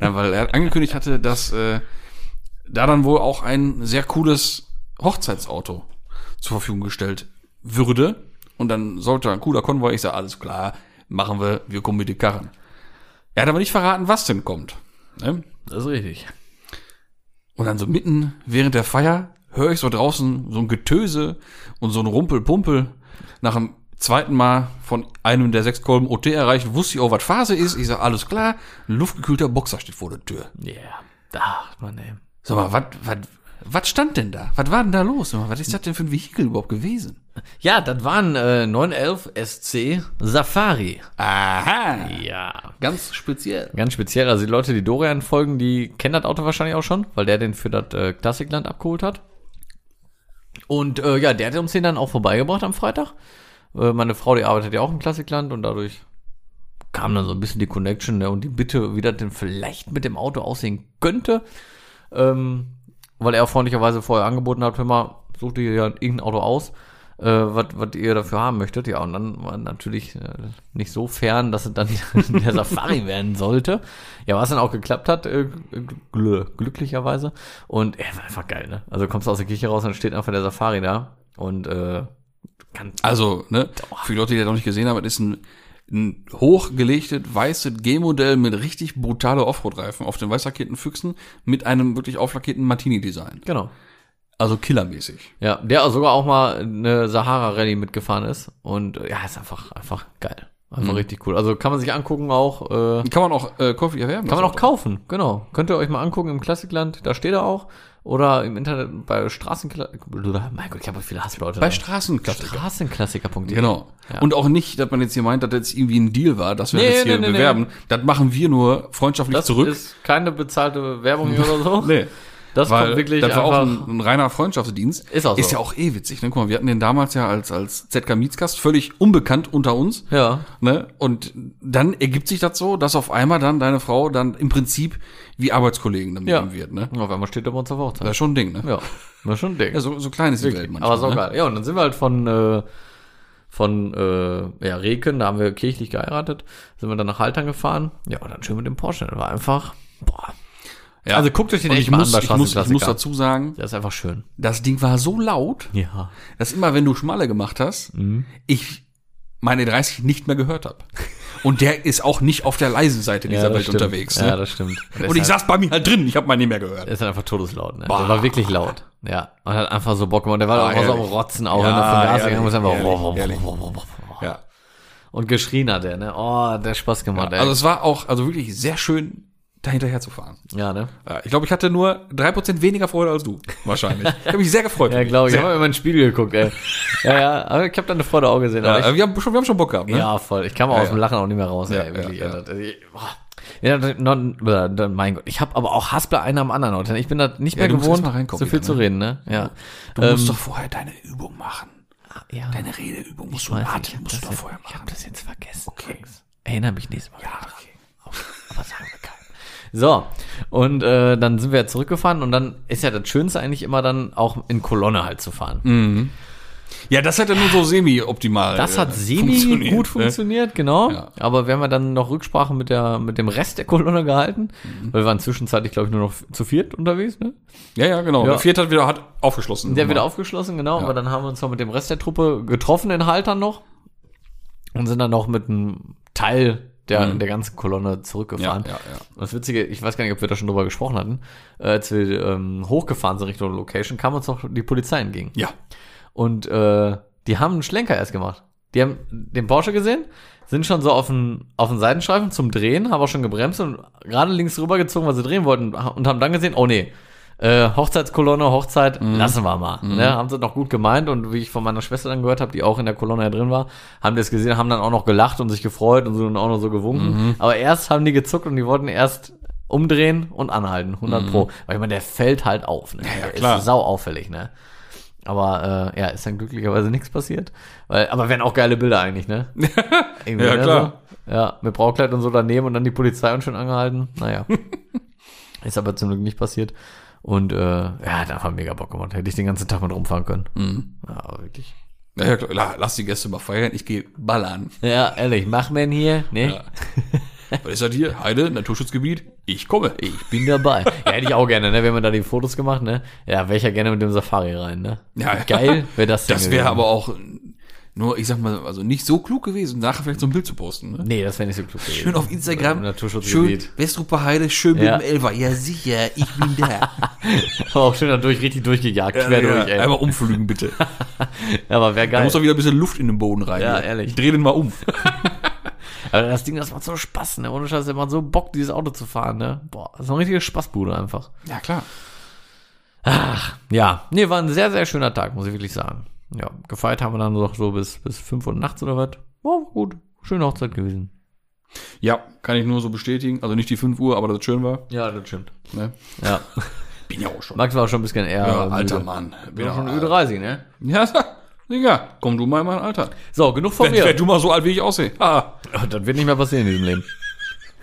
Ja, weil er angekündigt hatte, dass äh, da dann wohl auch ein sehr cooles Hochzeitsauto zur Verfügung gestellt würde. Und dann sollte ein cooler Konvoi, ich sage, alles klar, machen wir, wir kommen mit den Karren. Er hat aber nicht verraten, was denn kommt. Ne?
Das ist richtig.
Und dann so mitten während der Feier höre ich so draußen so ein Getöse und so ein Rumpelpumpel. Nach dem zweiten Mal von einem der sechs Kolben OT erreicht, wusste ich auch, was Phase ist. Ich sage, alles klar, ein luftgekühlter Boxer steht vor der Tür.
Ja, yeah. ach, Mann, ey.
Sag mal, was, was, Was stand denn da? Was war denn da los? Was ist das denn für ein Vehikel überhaupt gewesen?
Ja, das waren äh, 911 SC Safari.
Aha.
Ja.
Ganz speziell.
Ganz speziell, also die Leute, die Dorian folgen, die kennen das Auto wahrscheinlich auch schon, weil der den für das äh, Klassikland abgeholt hat. Und äh, ja, der hat uns den dann auch vorbeigebracht am Freitag. Äh, meine Frau, die arbeitet ja auch im Klassikland und dadurch kam dann so ein bisschen die Connection ne, und die Bitte, wie das denn vielleicht mit dem Auto aussehen könnte. Ähm, weil er freundlicherweise vorher angeboten hat, hör mal, such dir ja irgendein Auto aus, äh, was was ihr dafür haben möchtet. Ja, und dann war natürlich äh, nicht so fern, dass es dann der Safari werden sollte. Ja, was dann auch geklappt hat, äh, gl glücklicherweise. Und er war einfach geil, ne? Also kommst du aus der Kirche raus und steht einfach der Safari da und äh, kann
Also, ne, für die Leute, die das noch nicht gesehen haben, das ist ein, ein hochgelegtes weißes G-Modell mit richtig brutale Offroad-Reifen auf den weiß lackierten Füchsen mit einem wirklich auflackierten Martini-Design.
genau.
Also killermäßig.
Ja, der sogar auch mal eine Sahara-Rallye mitgefahren ist. Und äh, ja, ist einfach, einfach geil. Einfach richtig cool. Also kann man sich angucken auch. Äh,
Kann man auch äh, käuflich erwerben.
Kann man auch kaufen, genau. Könnt ihr euch mal angucken im Klassikland, da steht er auch. Oder im Internet bei Straßenklassiker. Mein Gott, ich habe viele Hassleute.
Bei
da.
Straßenklassiker.
Straßenklassiker.de.
Genau.
Ja.
Und auch nicht, dass man jetzt hier meint, dass das irgendwie ein Deal war, dass wir
Nee,
das hier
nee, nee,
bewerben. Das machen wir nur freundschaftlich
Das
zurück.
ist keine bezahlte Werbung oder so.
nee.
Das
Weil
kommt wirklich
das war auch ein, ein reiner Freundschaftsdienst.
Ist auch so.
Ist ja auch eh witzig. Ne? Guck mal, wir hatten den damals ja als, als ZK Mietskast völlig unbekannt unter uns.
ja.
Ne? Und dann ergibt sich das so, dass auf einmal dann deine Frau dann im Prinzip wie Arbeitskollegen dann mit
Ja.
ihm wird. Ne?
Auf einmal steht er bei uns auf der
Das
Hochzeit.
ist schon ein Ding. Ne?
Ja. Das ist schon ein Ding.
Ja, so, so klein ist die Welt manchmal.
Aber so
ne?
geil. Ja, und dann sind wir halt von, äh, von äh, ja, Reken, da haben wir kirchlich geheiratet, sind wir dann nach Haltern gefahren. Ja, und dann schön mit dem Porsche. Das war einfach, boah.
Ja.
Also guckt euch den
Und
echt
ich
mal
muss,
an
ich, muss, ich muss dazu sagen,
Der ist einfach schön.
das Ding war so laut,
Ja.
dass immer, wenn du Schmalle gemacht hast,
Mhm.
ich meine 30 nicht mehr gehört habe. Und der ist auch nicht auf der leisen Seite dieser
das
Welt
stimmt.
unterwegs.
Ja,
Ne?
das stimmt.
Und ich
halt,
saß bei mir halt drin, ich habe mal nicht mehr gehört.
der ist halt einfach todeslaut, ne?
Bah.
Der war wirklich laut. Ja. Und hat einfach so Bock gemacht. Der war
Ah,
auch immer so am
ehrlich.
Rotzen, auch
Ja,
wenn er von Gas
ehrlich,
gegangen ist, einfach
ehrlich, ehrlich. Ja.
und geschrien hat er, ne? Oh, der hat Spaß gemacht, ey.
Also es war auch also wirklich sehr schön, da hinterher zu fahren.
ja, ne?
Ja, ich glaube, ich hatte nur 3% weniger Freude als du, wahrscheinlich. Ich habe mich sehr gefreut.
Ja, glaube ich. Ich habe immer in den Spiegel geguckt, ey. Ja, ja, aber ich habe da eine Freude auch gesehen.
Ja,
ich,
wir, haben schon, wir haben schon Bock gehabt, ne?
Ja, voll. Ich kam auch
Ja,
aus dem
ja.
Lachen auch nicht mehr raus.
Ja,
ey, wirklich.
ja, ja.
ich- boah. Ja, non, äh, mein Gott. Ich habe aber auch Haspel einer am anderen Ort. Ich bin da nicht
Ja,
mehr
musst
gewohnt, so viel
wieder,
zu
ne?
reden, ne? Ja.
Du
Ähm,
musst doch vorher deine Übung machen.
ja.
Deine Redeübung musst du warten,
ich
musst du doch
jetzt-
vorher
Ich
machen.
habe das jetzt vergessen. Okay. Erinnere mich nächstes Mal.
Ja, okay.
Okay. Aber sagen wir. So, und äh, dann sind wir zurückgefahren und dann ist ja das Schönste eigentlich immer dann auch in Kolonne halt zu fahren.
Mhm. Ja, das hat ja nur so semi-optimal.
Das
äh,
hat semi
funktioniert,
gut
ne?
funktioniert, genau.
Ja.
Aber wir haben ja dann noch Rücksprache mit der mit dem Rest der Kolonne gehalten,
Mhm.
weil wir waren zwischenzeitlich glaube ich nur noch zu viert unterwegs, ne?
Ja, ja, genau.
Ja.
Der vierte hat wieder hat aufgeschlossen.
Der wieder aufgeschlossen, genau.
Ja.
Aber dann haben wir uns noch mit dem Rest der Truppe getroffen in Haltern noch und sind dann noch mit einem Teil der,
Mhm.
der ganzen Kolonne zurückgefahren.
Ja, ja, ja.
Und das Witzige, ich weiß gar nicht, ob wir da schon drüber gesprochen hatten, äh, als wir ähm, hochgefahren sind Richtung Location, kam uns noch die Polizei entgegen.
Ja.
Und äh, die haben einen Schlenker erst gemacht. Die haben den Porsche gesehen, sind schon so auf den, auf den Seitenstreifen zum Drehen, haben auch schon gebremst und gerade links rübergezogen, weil sie drehen wollten und haben dann gesehen, oh nee, äh, Hochzeitskolonne, Hochzeit, lassen wir mal. Ne? Haben sie noch gut gemeint und wie ich von meiner Schwester dann gehört habe, die auch in der Kolonne ja drin war, haben das gesehen, haben dann auch noch gelacht und sich gefreut und so und auch noch so gewunken. Aber erst haben die gezuckt und die wollten erst umdrehen und anhalten, 100 pro. Weil ich meine, der fällt halt auf. Ne?
ja,
Der
klar.
Ist sau auffällig, ne? Aber äh, ja, ist dann glücklicherweise nichts passiert. Weil, aber wären auch geile Bilder eigentlich, ne? Irgendwie,
Ja,
ne,
klar.
So. Ja, mit Braukleid und so daneben und dann die Polizei und schon angehalten. Naja. ist aber zum Glück nicht passiert. Und äh, ja, da war mega Bock gemacht. Hätte ich den ganzen Tag mit rumfahren können.
Mhm.
Ja, aber wirklich.
Ja, klar. La- Lass die Gäste mal feiern, ich gehe ballern.
Ja, ehrlich, mach man hier, ne?
Ja. Was ist das hier? Heide, Naturschutzgebiet? Ich komme.
Ich bin dabei. ja, hätte ich auch gerne, ne? Wenn man da die Fotos gemacht, ne? Ja, wäre ich ja gerne mit dem Safari rein, ne?
Ja,
Geil wäre das
Das wäre aber auch nur, ich sag mal, also nicht so klug gewesen, nachher vielleicht so ein Bild zu posten. Ne?
Nee, das wäre nicht so klug gewesen.
Schön auf Instagram. Schön. Westruper Heide, schön
Ja.
mit dem Elfer. Ja, sicher, ich bin da.
Aber auch schön da durch, richtig durchgejagt, quer durch, ey.
Einmal umflügen, bitte.
Ja, aber wäre
Da
geil.
muss doch wieder ein bisschen Luft in den Boden rein.
Ja,
hier.
ehrlich.
Ich dreh den mal um.
Aber das Ding, das macht so Spaß, ne? Ohne Scheiß, der macht so Bock, dieses Auto zu fahren, ne? Boah, das ist eine richtige Spaßbude einfach.
Ja, klar.
Ach, ja. Nee, war ein sehr, sehr schöner Tag, muss ich wirklich sagen. Ja, gefeiert haben wir dann noch so bis, bis 5 Uhr nachts oder was. War gut. Schöne Hochzeit gewesen.
Ja, kann ich nur so bestätigen. Also nicht die 5 Uhr, aber dass es schön war.
Ja, das stimmt.
Ne?
Ja.
Bin ja auch schon.
Max war schon ein bisschen eher.
Ja,
müde.
alter Mann.
Bin
ja
auch schon über 30, ne?
Ja, Digga, komm du mal in mein Alter.
So, genug von
Wenn,
mir.
wenn du mal so alt wie ich aussehe. Ah,
Oh, das wird nicht mehr passieren in diesem Leben.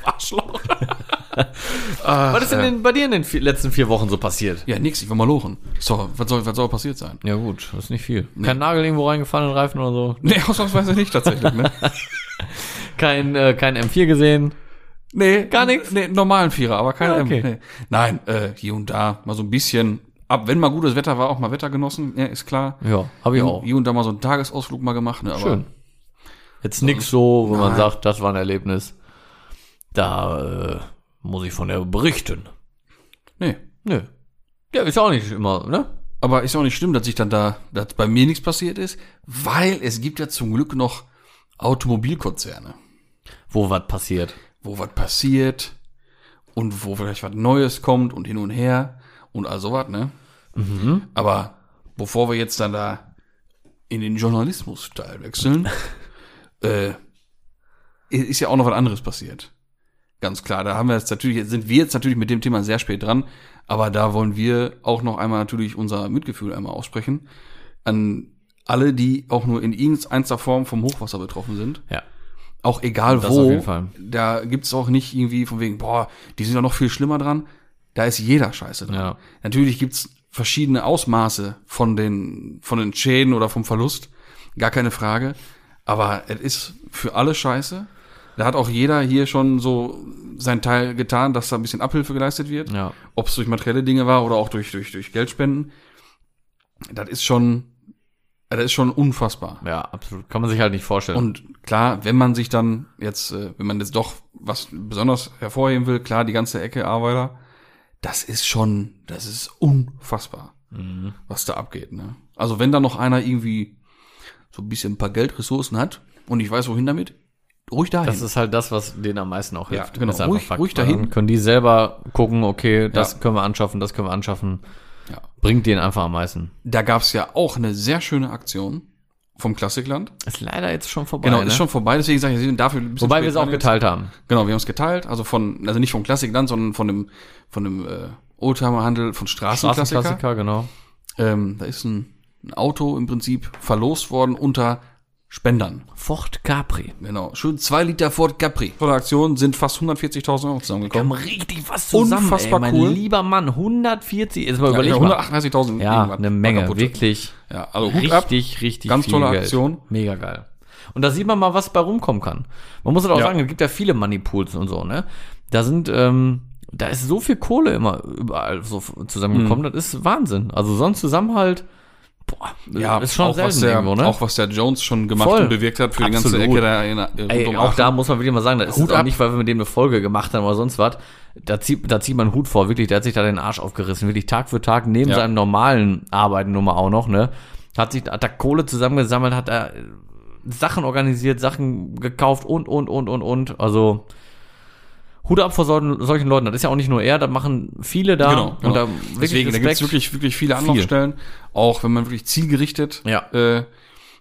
Arschloch.
Was ist denn, denn bei dir in den vier, letzten vier Wochen so passiert?
Ja, nix, ich will mal lochen. So, was soll, was soll passiert sein?
Ja gut, das ist nicht viel. Kein Nagel irgendwo reingefallen in den Reifen oder so.
Nee, ausnahmsweise nicht tatsächlich, ne?
Kein, äh, kein M4 gesehen.
Nee,
Gar nichts?
Nee, normalen Vierer, aber keine
Ah, okay.
M. Nee. Nein, äh, hier und da mal so ein bisschen. Ab, wenn mal gutes Wetter war, auch mal Wetter genossen, ja, ist klar.
Ja, habe ich auch.
Hier und da mal so einen Tagesausflug mal gemacht, ne? Aber
Schön. Jetzt nix so, wo man sagt, das war ein Erlebnis. Da äh, muss ich von der berichten.
Nee.
Nö. Ja, ist auch nicht immer, ne?
Aber ist auch nicht schlimm, dass sich dann da, dass bei mir nichts passiert ist, weil es gibt ja zum Glück noch Automobilkonzerne,
Wo was passiert.
wo was passiert und wo vielleicht was Neues kommt und hin und her und all sowas, ne? Aber bevor wir jetzt dann da in den Journalismus-Teil wechseln, äh, ist ja auch noch was anderes passiert. Ganz klar, da haben wir jetzt natürlich, sind wir jetzt natürlich mit dem Thema sehr spät dran, aber da wollen wir auch noch einmal natürlich unser Mitgefühl einmal aussprechen an alle, die auch nur in irgendeiner Form vom Hochwasser betroffen sind.
Ja.
Auch egal
Das
wo.
auf jeden Fall.
Da gibt's auch nicht irgendwie von wegen, boah, die sind ja noch viel schlimmer dran. Da ist jeder scheiße dran.
Ja.
Natürlich gibt's verschiedene Ausmaße von den, von den Schäden oder vom Verlust. Gar keine Frage. Aber es ist für alle scheiße. Da hat auch jeder hier schon so sein Teil getan, dass da ein bisschen Abhilfe geleistet wird.
Ja.
Ob es durch materielle Dinge war oder auch durch, durch, durch Geldspenden. Das ist schon, das ist schon unfassbar.
Ja, absolut. Kann man sich halt nicht vorstellen.
Und klar, wenn man sich dann jetzt, äh, wenn man jetzt doch was besonders hervorheben will, klar, die ganze Ecke Arbeiter, das ist schon, das ist unfassbar,
Mhm.
was da abgeht. Ne? Also wenn da noch einer irgendwie so ein bisschen ein paar Geldressourcen hat und ich weiß wohin damit, ruhig dahin.
das ist halt das, was denen am meisten auch
Ja,
hilft.
genau.
Ist einfach
Ruhig-
Fakt.
ruhig dahin.
Dann können die selber gucken, okay, das
Ja.
können wir anschaffen, das können wir anschaffen.
Ja.
Bringt denen einfach am meisten.
da gab's ja auch eine sehr schöne Aktion vom Klassikland.
Ist leider jetzt schon vorbei.
Genau,
ne?
ist schon vorbei, deswegen sage ich, dafür ein
Wobei wir es auch
jetzt.
geteilt haben.
Genau, wir haben es geteilt, also von, also nicht vom Klassikland, sondern von dem, von dem äh, Oldtimerhandel von Straßenklassiker.
Straßenklassiker, genau.
Ähm, da ist ein, ein Auto im Prinzip verlost worden unter Spendern.
Ford Capri.
Genau, schön zwei Liter Ford Capri. Von der Aktion sind fast 140.000 Euro
Wir haben
zusammengekommen.
richtig was zusammen,
Unfassbar
ey, mein
cool.
lieber Mann. 140, jetzt mal
Ja,
überleg
ja,
mal.
138.000
Ja, eine Menge, wirklich.
Ja, also Hut ab.
Richtig, richtig
Ganz
viel
tolle
Geld.
Aktion.
Mega geil. Und da sieht man mal, was bei rumkommen kann. Man muss halt auch
Ja.
sagen, es gibt ja viele Moneypools und so, ne? Da sind, ähm, da ist so viel Kohle immer überall so zusammengekommen,
Mhm.
das ist Wahnsinn. Also so ein Zusammenhalt, boah,
Ja,
ist schon
auch was, der,
irgendwo, ne?
auch was der Jones schon gemacht
Voll.
und bewirkt hat für die ganze
Absolut.
Ecke da in, rund
Ey, auch da muss man wirklich mal sagen, da ist
Hut
es auch
ab.
nicht, weil wir mit dem eine Folge gemacht haben oder sonst was. Da zieht, da zieht man einen Hut vor, wirklich, der hat sich da den Arsch aufgerissen, wirklich Tag für Tag, neben
Ja.
seinem normalen Arbeiten nun mal auch noch, ne? Hat sich, hat da Kohle zusammengesammelt, hat da äh, Sachen organisiert, Sachen gekauft und, und, und, und, und. Also, Hut ab vor solchen, solchen Leuten. Das ist ja auch nicht nur er, da machen viele da.
Genau, genau.
Und da
Deswegen, da gibt's
Respekt.
wirklich, wirklich viele Anlaufstellen. Auch wenn man wirklich zielgerichtet
Ja.
äh,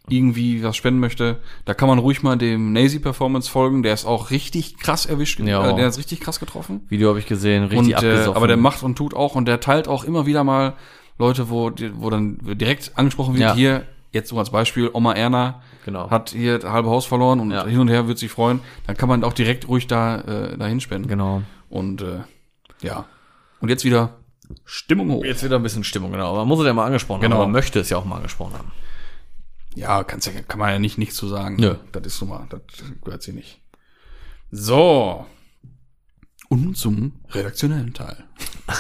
irgendwie was spenden möchte, da kann man ruhig mal dem Nazy Performance folgen. Der ist auch richtig krass erwischt.
Ja.
Äh, der ist richtig krass getroffen.
Video habe ich gesehen, richtig
Und, äh,
abgesoffen.
aber der macht und tut auch und der teilt auch immer wieder mal Leute, wo, wo dann direkt angesprochen wird,
Ja.
hier, jetzt so als Beispiel, Oma Erna
Genau.
hat hier das halbe Haus verloren und
Ja.
hin und her wird sich freuen. Dann kann man auch direkt ruhig da äh, dahin spenden.
Genau.
Und äh, ja. Und jetzt wieder Stimmung hoch.
Jetzt wieder ein bisschen Stimmung, genau. Man muss es ja mal angesprochen
Genau.
haben. Man möchte es ja auch mal angesprochen haben.
Ja, kann's ja, kann man ja nicht nichts zu sagen.
Nö.
Das ist nun mal, das gehört sie nicht. So. Und nun zum redaktionellen Teil.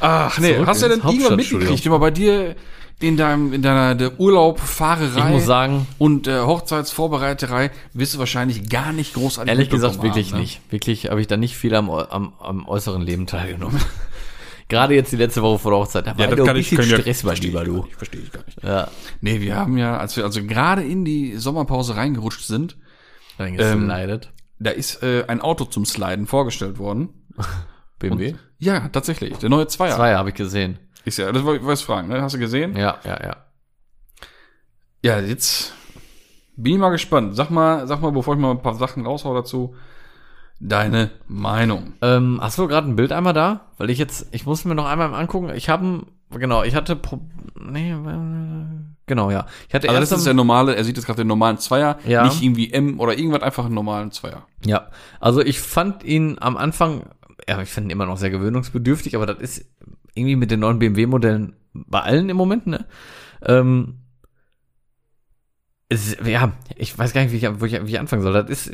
Ach nee,
Zurück
hast du denn irgendwann mitgekriegt, immer bei dir in deinem, in deiner der Urlaub, Fahrerei
Ich muss sagen,
und äh, Hochzeitsvorbereiterei wirst du wahrscheinlich gar nicht großartig
Ehrlich gesagt, wirklich
haben, ne?
nicht. Wirklich habe ich da nicht viel am, am, am äußeren Leben teilgenommen. Gerade jetzt die letzte Woche vor der Hochzeit. Da war
Ja, das
doch
kann
ein
ich, können
Stress, mein
verstehe ich
lieber du.
nicht, Verstehe ich gar nicht.
Ja,
Nee, wir haben ja, als wir also gerade in die Sommerpause reingerutscht sind,
dann
Ähm, da ist äh, ein Auto zum Sliden vorgestellt worden.
BMW?
Ja, tatsächlich. Der neue Zweier.
Zwei habe ich gesehen.
Ist ja, das wollte ich was fragen, ne? Hast du gesehen?
Ja, ja, ja.
Ja, jetzt bin ich mal gespannt. Sag mal, sag mal, bevor ich mal ein paar Sachen raushau dazu, deine Meinung.
Ähm, hast du gerade ein Bild einmal da? Weil ich jetzt, ich muss mir noch einmal angucken. Ich habe, genau, ich hatte, Pro nee, äh, genau, ja. Ich hatte
Also das ist der normale, er sieht jetzt gerade den normalen Zweier,
Ja.
nicht irgendwie M oder irgendwas, einfach einen normalen Zweier.
Ja, also ich fand ihn am Anfang, ja, ich finde ihn immer noch sehr gewöhnungsbedürftig, aber das ist irgendwie mit den neuen BMW-Modellen bei allen im Moment, ne? Ähm, es, ja, ich weiß gar nicht, wie ich, wo ich, wie ich anfangen soll. Das ist,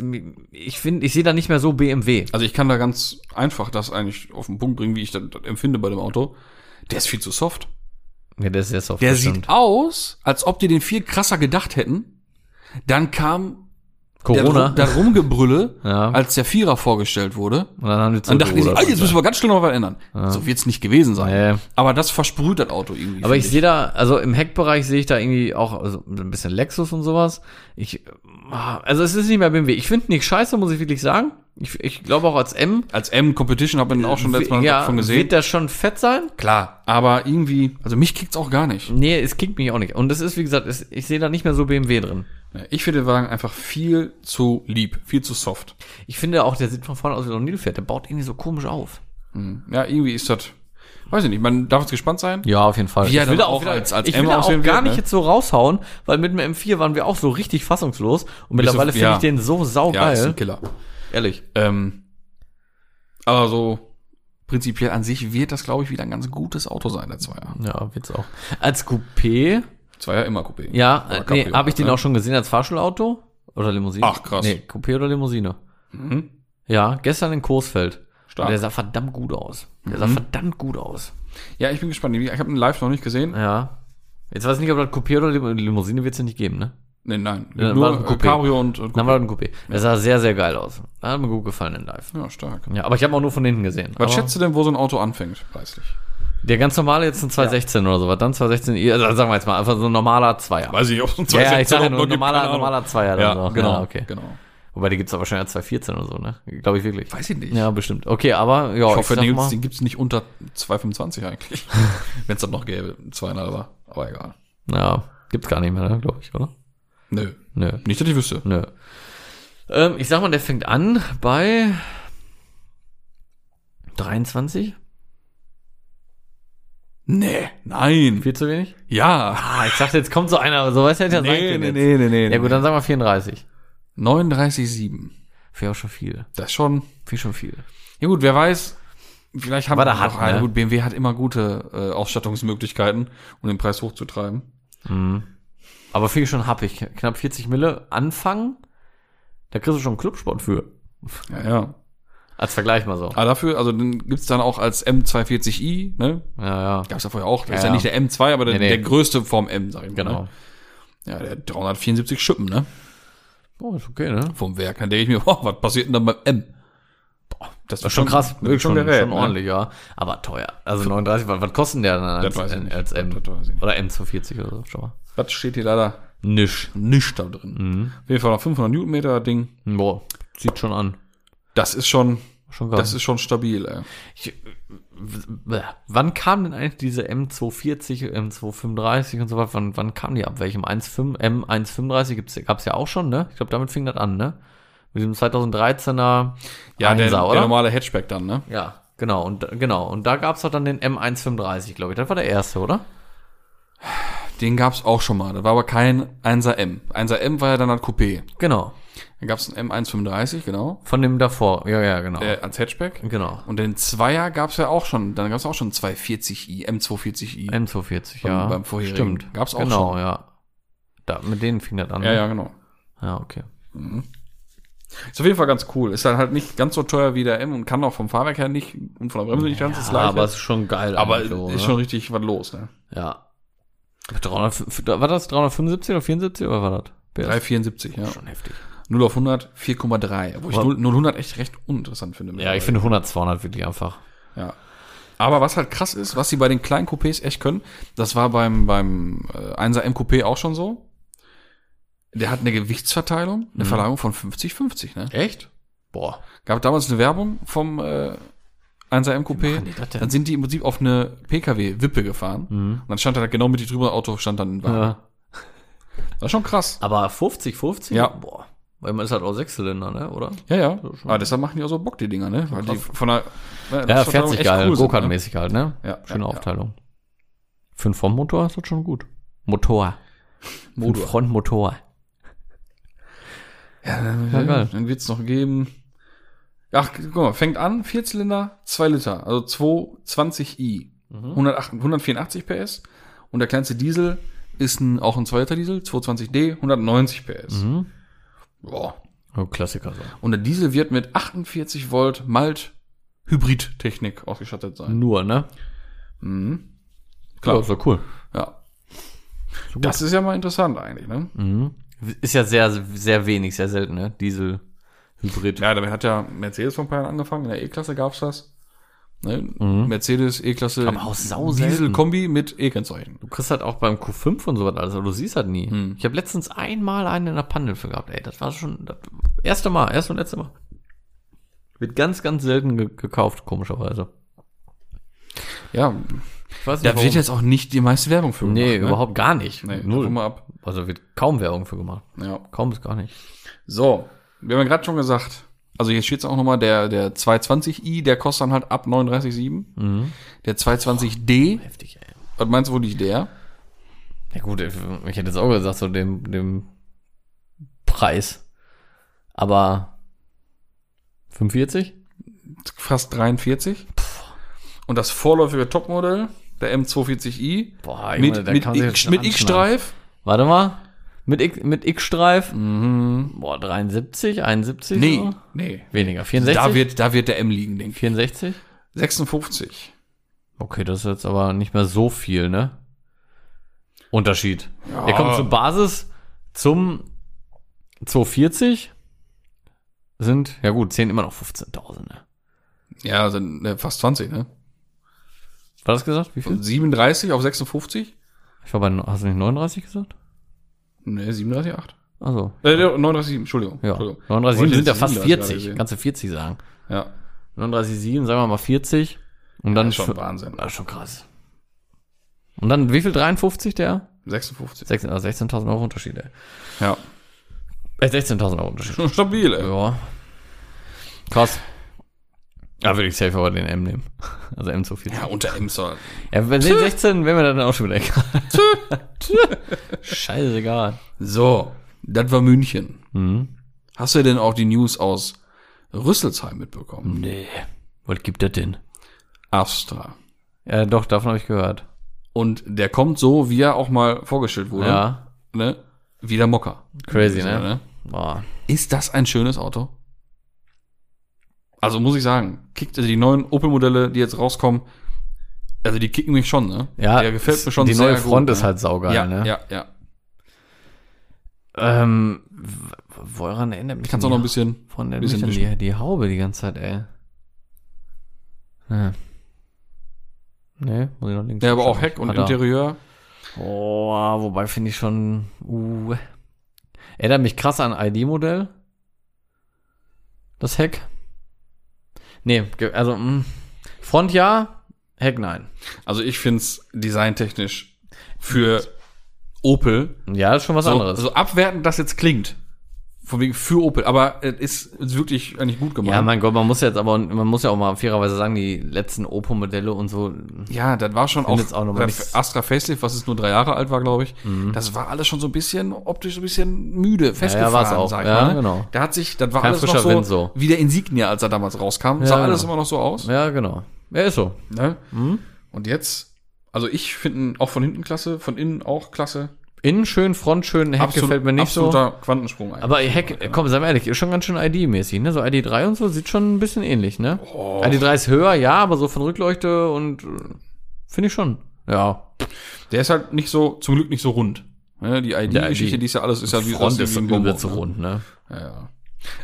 ich finde, ich sehe da nicht mehr so BMW.
Also ich kann da ganz einfach das eigentlich auf den Punkt bringen, wie ich das, das empfinde bei dem Auto. Der ist viel zu soft.
Ja, der ist sehr soft.
Der
das
sieht aus, als ob die den viel krasser gedacht hätten. Dann kam
Corona.
der, der Rumgebrülle,
Ja.
als der Vierer vorgestellt wurde.
und dann haben die
Dann dachten die ah, jetzt müssen wir ganz schnell noch was ändern. So wird's nicht gewesen sein.
Nee.
Aber das versprüht das Auto irgendwie.
Aber ich sehe da, also im Heckbereich sehe ich da irgendwie auch also ein bisschen Lexus und sowas. Ich, ah, also es ist nicht mehr BMW. Ich finde nicht scheiße, muss ich wirklich sagen. Ich, ich glaube auch als M.
Als M Competition hat man auch schon letztes Mal
ja,
von gesehen.
wird das schon fett sein?
Klar, aber irgendwie, also mich kickt's auch gar nicht.
Nee, es kickt mich auch nicht. Und das ist, wie gesagt, es, ich sehe da nicht mehr so BMW drin.
Ich finde den Wagen einfach viel zu lieb, viel zu soft.
Ich finde auch, der sieht von vorne aus wie so ein Nilpferd. Der baut irgendwie so komisch auf.
Ja, irgendwie ist das, weiß ich nicht, man darf jetzt gespannt sein.
Ja, auf jeden Fall.
Wie
ich will
auch
wieder,
als- als
ich will auch gar
wird,
nicht
ne?
jetzt so raushauen, weil mit dem M4 waren wir auch so richtig fassungslos. Und mittlerweile finde
ja.
ich den so
Ja, ist
saugeil.
ein Killer.
Ehrlich.
Ähm, aber so prinzipiell an sich wird das, glaube ich, wieder ein ganz gutes Auto sein, der Zweier.
Ja, wird's auch. Als Coupé
Zweier immer Coupé.
Ja, äh, nee, habe ich den
ne?
auch schon gesehen als Fahrschulauto oder Limousine.
Ach, krass.
Nee, Coupé oder Limousine.
Mhm.
Ja, gestern in Coesfeld.
Stark.
Und der sah verdammt gut aus. Der sah
Mhm.
verdammt gut aus.
Ja, ich bin gespannt. Ich habe ihn live noch nicht gesehen.
Ja. Jetzt weiß ich nicht, ob das Coupé oder Lim- Limousine wird's ja nicht geben, ne?
Nee, nein.
Ja, war
Nur
ein
äh,
Coupé.
Cabrio und, und
Dann war das ein Coupé. Der sah sehr, sehr geil aus. Hat mir gut gefallen in live.
Ja, stark.
Ja, aber ich habe auch nur von hinten gesehen.
Was
aber
schätzt du denn, wo so ein Auto anfängt, preislich?
Der ganz normale jetzt ein 216 oder sowas. Dann 216, also sagen wir jetzt mal, einfach so ein normaler Zweier.
Weiß ich, ob es ein
Ja, ja, ich sage ja nur
gibt,
normaler, normaler Zweier. dann
Ja,
so.
genau.
Ja, okay.
genau.
Wobei, die gibt's aber wahrscheinlich als 214 oder so, ne? Glaube ich wirklich.
Weiß ich nicht.
Ja, bestimmt. Okay, aber ja,
ich hoffe,
sag
den gibt's, den gibt's nicht unter 2,25 eigentlich. Wenn es das noch gäbe. Zweieinhalber. Aber egal.
Ja, gibt's gar nicht mehr, ne, glaube ich, oder?
Nö.
Nö,
Nicht, dass ich wüsste.
nö. Ähm, ich sag mal, der fängt an bei 23?
Nee. Nein.
Viel zu wenig?
Ja.
Ah, ich dachte, jetzt kommt so einer, aber so weiß hätte ja sein können jetzt.
nee, nee.
Ja gut, dann sagen wir 34.
39,7.
Wäre auch schon viel.
Das ist schon.
Viel schon viel.
Ja gut, wer weiß. Vielleicht haben wir
hat,
noch einen.
ne?
Gut, BMW hat immer gute äh, Ausstattungsmöglichkeiten, um den Preis hochzutreiben.
Mhm. Aber viel schon happig. Knapp 40 Mille anfangen, da kriegst du schon einen Clubsport für.
Ja, ja.
Als Vergleich mal so.
Aber dafür, also den gibt's dann auch als M240i, ne?
Ja, ja.
Gab's ja vorher auch. Das
Ja,
ist ja
ja.
nicht der M2, aber der,
Nee, nee.
der größte vom M, sag ich mal.
Genau.
Ne? Ja, der hat 374 Schippen, ne?
Oh, ist okay, ne?
Vom Werk. Dann denke ich mir, boah, was passiert denn da beim M? Boah, das
Das ist schon krass.
Schon,
schon,
gerät,
schon
ne?
ordentlich, ja. Aber teuer. Also 39, was, was kostet der dann als,
nicht.
als M? Oder M240 oder so, schon mal.
Was steht hier leider
Nisch.
nicht da drin?
Mhm.
Auf jeden Fall noch 500 Newtonmeter Ding.
Boah, sieht schon an.
Das ist schon,
Schon
das ist schon stabil, ey.
ich, wann kam denn eigentlich diese M240, M235 und so weiter? Wann, wann kam die ab? Welchem 1,5, M135 gibt's, gab's ja auch schon, ne? Ich glaube, damit fing das an, ne? Mit dem 2013er
Ja, der,
1er,
der
oder?
normale Hatchback dann, ne?
Ja, genau. Und genau. Und da gab's doch dann den M135, glaube ich. Das war der erste, oder?
Den gab's auch schon mal. Das war aber kein 1er M. 1er M war ja dann ein Coupé.
Genau.
Dann gab's einen M135, genau.
Von dem davor. Ja, ja, genau.
Äh, als Hatchback.
genau.
Und den Zweier gab's ja auch schon. Dann gab's auch schon 240i, M240i.
M240,
Beim-
ja.
beim vorherigen.
Stimmt.
Gab's auch
genau,
schon.
ja. Da, mit denen fing das an.
ja,
ne?
ja, genau.
Ja, okay.
Ist auf jeden Fall ganz cool. Ist dann halt nicht ganz so teuer wie der M und kann auch vom Fahrwerk her nicht und von der Bremse nicht ganz das
Ja,
gleiche.
aber es ist schon geil.
aber
so,
ist
ne?
schon richtig was los, ne?
Ja. 300, war das 375 oder 74 oder war das? PS?
374, ja.
Schon heftig.
0 auf 100, 4,3. Wo ich
Aber-
0, 0 100 echt recht uninteressant finde.
Ja, ich finde 100, 200 wirklich einfach.
Ja. Aber was halt krass ist, was sie bei den kleinen Coupés echt können, das war beim, beim äh, 1er M Coupé auch schon so. Der hat eine Gewichtsverteilung, eine Verlagerung von 50-50, ne?
Echt? Boah.
Gab damals eine Werbung vom äh, 1er M Coupé.
machen die das denn?
Dann sind die im Prinzip auf eine PKW-Wippe gefahren. Und dann stand da genau mit die drüber Auto, stand dann ein Wagen.
Ja.
Das ist schon krass.
Aber 50, 50?
Ja.
Boah. Weil man ist halt auch Sechszylinder, ne? Oder?
Ja, ja. Aber deshalb machen die auch so Bock, die Dinger, ne? Weil die von der,
Ja,
das
fährt sich geil.
cool sind, ne?
Go-Kart-mäßig halt, ne?
Ja,
Schöne
ja, ja.
Aufteilung. Für einen Frontmotor ist das schon gut. Motor.
Motor.
Frontmotor.
Ja, dann,
Ja, geil.
dann wird's noch geben. Ach, guck mal, fängt an, Vierzylinder, 2 Liter, also 220i,
Mhm.
108, 184 PS. Und der kleinste Diesel ist ein, auch ein 2 Liter Diesel, 220d, 190 PS.
Mhm.
Boah.
Oh, Klassiker so.
Und der Diesel wird mit 48 Volt Malt Hybrid-Technik ausgestattet sein.
Nur, ne?
Mhm.
Klar.
Klar,
ist doch cool.
ja. Das ist ja mal interessant eigentlich, ne?
Mhm. Ist ja sehr, sehr wenig, sehr selten, ne? Diesel, Hybrid.
Ja, damit hat ja Mercedes vor ein paar Jahren angefangen. In der E-Klasse gab's das. Ne?
Mhm.
Mercedes E-Klasse. Diesel-Kombi mit E-Kennzeichen.
Du kriegst halt auch beim Q5 und so was alles, aber du siehst halt nie.
Hm.
Ich habe letztens einmal einen in der Pandelfe gehabt, ey. Das war schon das erste Mal, erste und letzte Mal. Wird ganz, ganz selten ge gekauft, komischerweise.
Ja,
Ich weiß
da wird jetzt auch nicht die meiste Werbung für
Nee,
gemacht, ne?
überhaupt gar nicht.
Nee.
Null.
mal ab.
Also wird kaum Werbung für gemacht.
Ja.
Kaum bis gar nicht.
So, wir haben ja gerade schon gesagt, also hier steht auch nochmal, der, der 220i, der kostet dann halt ab 39,7.
Mhm.
Der 220d,
Heftig, ey.
was meinst du, wo liegt der?
Ja gut, ich ich hätte jetzt auch gesagt, so dem, dem Preis. Aber 45?
Fast 43. Und das vorläufige Topmodell, der M240i,
Boah,
mit, mit, X,
jetzt
mit. X-Streif.
Warte mal. Mit, X, mit X-Streif?
Mhm.
Boah, 73, 71?
Nee,
so?
nee.
Weniger. 64?
Da wird, da wird der M liegen, denke ich.
64?
56.
Okay, das ist jetzt aber nicht mehr so viel, ne? Unterschied.
Ja.
Er kommt zur Basis zum 240 sind, ja gut, 10 immer noch 15.000, ne?
Ja, sind äh, fast 20, ne?
War das gesagt? Wie viel?
Von 37 auf 56?
Ich war bei, hast du nicht 39 gesagt?
Ne, 37,8.
Also,
Äh, 39,7, Entschuldigung.
ja.
Entschuldigung.
39
Wollte
sind ja fast
37 gerade
40.
sehen.
Kannst du 40 sagen.
Ja,
39,7, sagen wir mal 40. Und dann
ist schon Wahnsinn.
Das ist schon krass. Und dann, wie viel? 53 der?
56.
16 also 16.000 Euro Unterschied, ey.
Ja.
Äh, 16.000 Euro Unterschied.
Schon stabil, ey.
Ja. Krass. Ja, würde ich safe aber den M nehmen. Also M zu viel.
Ja, unter Emser.
Ja, wenn den 16 wären wir dann auch schon wieder egal. Scheißegal.
So, das war München.
Mhm.
Hast du denn auch die News aus Rüsselsheim mitbekommen?
Nee. Was gibt das denn?
Astra.
Ja, doch, davon habe ich gehört.
Und der kommt so, wie er auch mal vorgestellt wurde.
Ja.
Ne? Wie der Mocker.
Crazy,
So,
ne? Boah.
Ist das ein schönes Auto? Also muss ich sagen, kickt also die neuen Opel-Modelle, die jetzt rauskommen, also die kicken mich schon, ne?
Ja,
der gefällt mir schon
Die neue Front
gut,
ist
ne?
halt saugeil,
ja,
ne?
ja, ja.
Ähm, woran erinnert mich
Kannst auch noch ein bisschen.
Von der
bisschen
die, die Haube die ganze Zeit, ey. Ja. Nee, muss ich noch links
Ja, aber auch. Heck und. Interieur.
Oh, wobei finde ich schon. Uh, erinnert mich krass an ID-Modell. Das Heck. Nee, also mh. Front ja, Heck nein.
Also ich find's designtechnisch für Opel
Ja, ist schon was
so,
anderes.
so abwertend das jetzt klingt. Von wegen für Opel, aber es ist, ist wirklich eigentlich gut gemacht.
ja, mein Gott, man muss jetzt aber, man muss ja auch mal fairerweise sagen, die letzten Opel-Modelle und so.
Ja, das war schon auch,
jetzt auch noch
Astra Facelift, was es nur drei Jahre alt war, glaube ich.
Mhm.
Das war alles schon so ein bisschen optisch so ein bisschen müde, festgefahren,
war's auch.
sag ich
Ja,
mal. ne?
genau.
Da hat sich, das war
Kein
alles noch so,
Wind so.
wie der Insignia, als er damals rauskam. Sah
Ja,
alles
genau.
immer noch so aus.
Ja, genau. Ja, ist so.
Ne?
Mhm.
Und jetzt, also ich finde auch von hinten klasse, von innen auch klasse.
Innen schön, Front schön, Heck
Absolut-
gefällt mir nicht so.
absoluter Quantensprung eigentlich.
Aber Heck, komm, sei mal ehrlich, ist schon ganz schön ID-mäßig, ne? So ID3 und so sieht schon ein bisschen ähnlich, ne?
Oh.
ID3 ist höher, ja, aber so von Rückleuchte und äh, finde ich schon. Ja.
Der ist halt nicht so, zum Glück nicht so rund. Ne? Die ID-Geschichte,
ID.
die ist ja alles, ist ja wie
Front ist so
wie ein Bonbon,
übelst
ne?
rund, ne?
Ja, ja.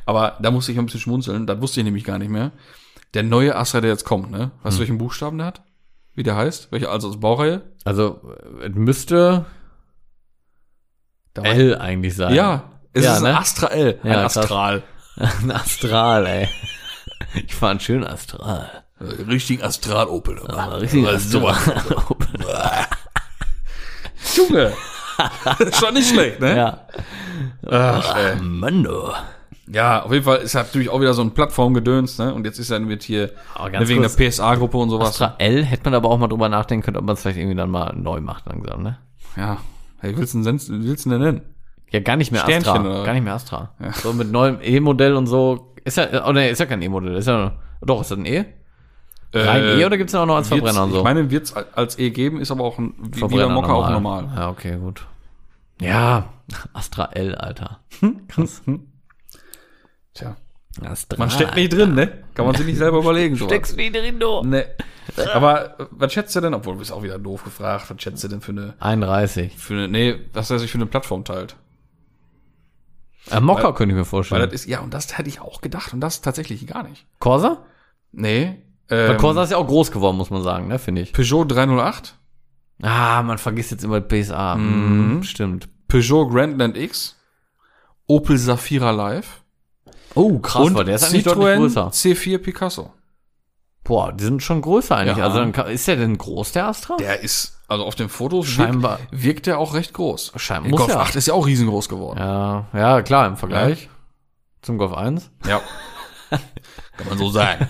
Aber da musste ich ein bisschen schmunzeln, das wusste ich nämlich gar nicht mehr. Der neue Astra, der jetzt kommt, ne? Weißt du, welchen Buchstaben der hat? Wie der heißt? Welche also aus Baureihe?
Also, äh, es müsste L eigentlich sein.
Ja, es
Ja,
ist ein
ne?
Astra L. Ein
Ja, krass.
Astral.
Ein Astral, ey. Ich fahre einen schönen Astral.
Richtig Astral-Opel.
Aber richtig
so. Junge. Schon nicht schlecht, ne?
Ja.
Ach, ey.
Mann, du.
Ja, auf jeden Fall ist natürlich auch wieder so ein Plattformgedöns, ne? Und jetzt ist dann wird hier ne, wegen
kurz,
der PSA-Gruppe und sowas.
Astra L hätte man aber auch mal drüber nachdenken können, ob man es vielleicht irgendwie dann mal neu macht langsam, ne?
Ja. Hey, willst du denn, sens- willst du denn nennen?
Ja, gar nicht mehr
Sternchen,
Astra.
oder?
Gar nicht mehr Astra. So mit neuem E-Modell und so. Ist ja, oh nee, ist ja kein E-Modell. Ist ja, doch, ist das ein E? Rein
Äh,
E oder gibt's den auch noch als Verbrenner und so?
Ich meine, wird es als E geben, ist aber auch ein, wie, wie
Verbrenner
Mokka auch normal.
Ja, okay, gut. Ja, Astra L, Alter. Krass.
Tja.
Astra.
Man steckt nicht drin, ne? Kann man sich nicht selber überlegen. sowas.
Steckst nie drin, du.
Ne. Aber äh, was schätzt du denn, obwohl du bist auch wieder doof gefragt, was schätzt du denn für eine,
31.
für eine, nee, was er sich für eine Plattform teilt?
Äh, Mokka
Weil-
könnte ich mir
Weil
vorstellen.
das ist, ja, und das hätte ich auch gedacht und das tatsächlich gar nicht.
Corsa?
Nee.
Weil
Ähm,
Corsa ist ja auch groß geworden, muss man sagen, ne, finde ich.
Peugeot 308,
Ah, man vergisst jetzt immer PSA. Mhm. Stimmt.
Peugeot Grandland X, Opel Safira Live
Oh, krass,
und
der ist eigentlich deutlich
Citroën
größer.
C4 Picasso.
Boah, die sind schon größer eigentlich.
Ja.
Also dann kann, ist der denn groß, der Astra?
Der ist, also auf den Fotos
Scheinbar.
wirkt, wirkt der auch recht groß.
Scheinbar muss
Golf
ja.
8 ist ja auch riesengroß geworden.
Ja, ja, klar, im Vergleich zum Golf 1.
Ja. Kann man so sagen.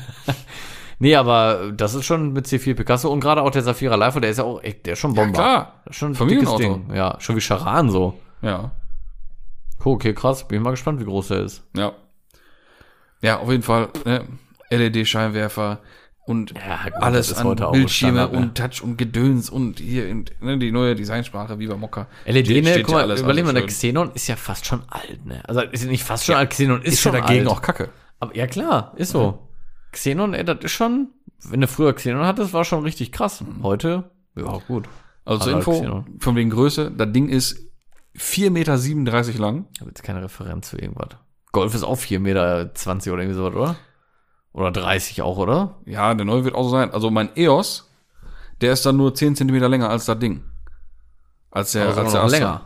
Nee, aber das ist schon mit C4 Picasso und gerade auch der Safira Life, der ist ja auch, ey, der ist schon Bomber.
klar.
Das ist schon ein
Familienauto.
Ding. Ja, schon wie Charan so.
Ja.
Cool, okay, krass. Bin mal gespannt, wie groß der ist.
Ja. Ja, auf jeden Fall, ne, LED-Scheinwerfer und
Ja, gut,
alles an Bildschirme
Standard, ne?
und Touch und Gedöns und hier in, ne, die neue Designsprache Viva Mokka.
LED,
Steht-
ne, guck
ja
mal,
alles
überleg mal,
also
der. Xenon ist ja fast schon alt, ne? Also ist nicht fast schon alt, Xenon ist,
Ist
schon
ja dagegen
alt.
auch Kacke.
Aber ja klar, ist so. Xenon, ey, das ist schon, wenn du früher Xenon hattest, war schon richtig krass. Heute, ja gut.
Also zur Info,
Xenon.
von wegen Größe, das Ding ist 4,37 Meter lang.
Ich habe jetzt keine Referenz zu irgendwas. Golf ist auch 4,20 Meter oder irgendwie sowas, oder? Oder 30 auch, oder?
Ja, der neue wird auch so sein. Also mein EOS, der ist dann nur 10 Zentimeter länger als das Ding. Als der,
Also
als der Astra.
länger.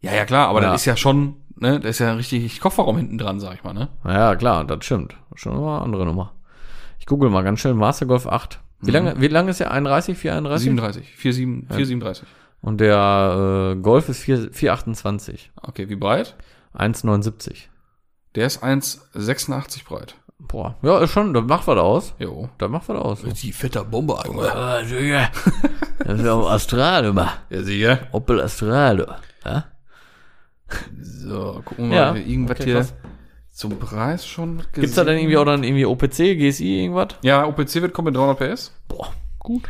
Ja, ja, klar, aber
Ja.
das ist ja schon, ne, da ist ja richtig Kofferraum hinten dran, sag ich mal, ne?
Ja, klar, das stimmt. Schon mal eine andere Nummer. Ich google mal ganz schnell Master Golf 8. Wie lange, wie lange ist der? 31, 431?
37, 4,7, 4,37.
Und der äh, Golf ist 4, 428.
Okay, wie breit?
1,79.
Der ist 1,86 breit.
Boah, ja, ist schon, da macht was aus.
Jo.
Da macht was aus.
Die fette Bombe eigentlich.
Digga. Das ist ja auch Astral immer.
Ja, sicher.
Opel Astral. Ja?
So, gucken wir
Ja,
mal, irgendwas
okay,
hier
krass.
zum Preis schon
Gibt's da denn irgendwie auch dann irgendwie OPC, GSI, irgendwas?
Ja, OPC wird kommen mit 300 PS.
Boah, gut.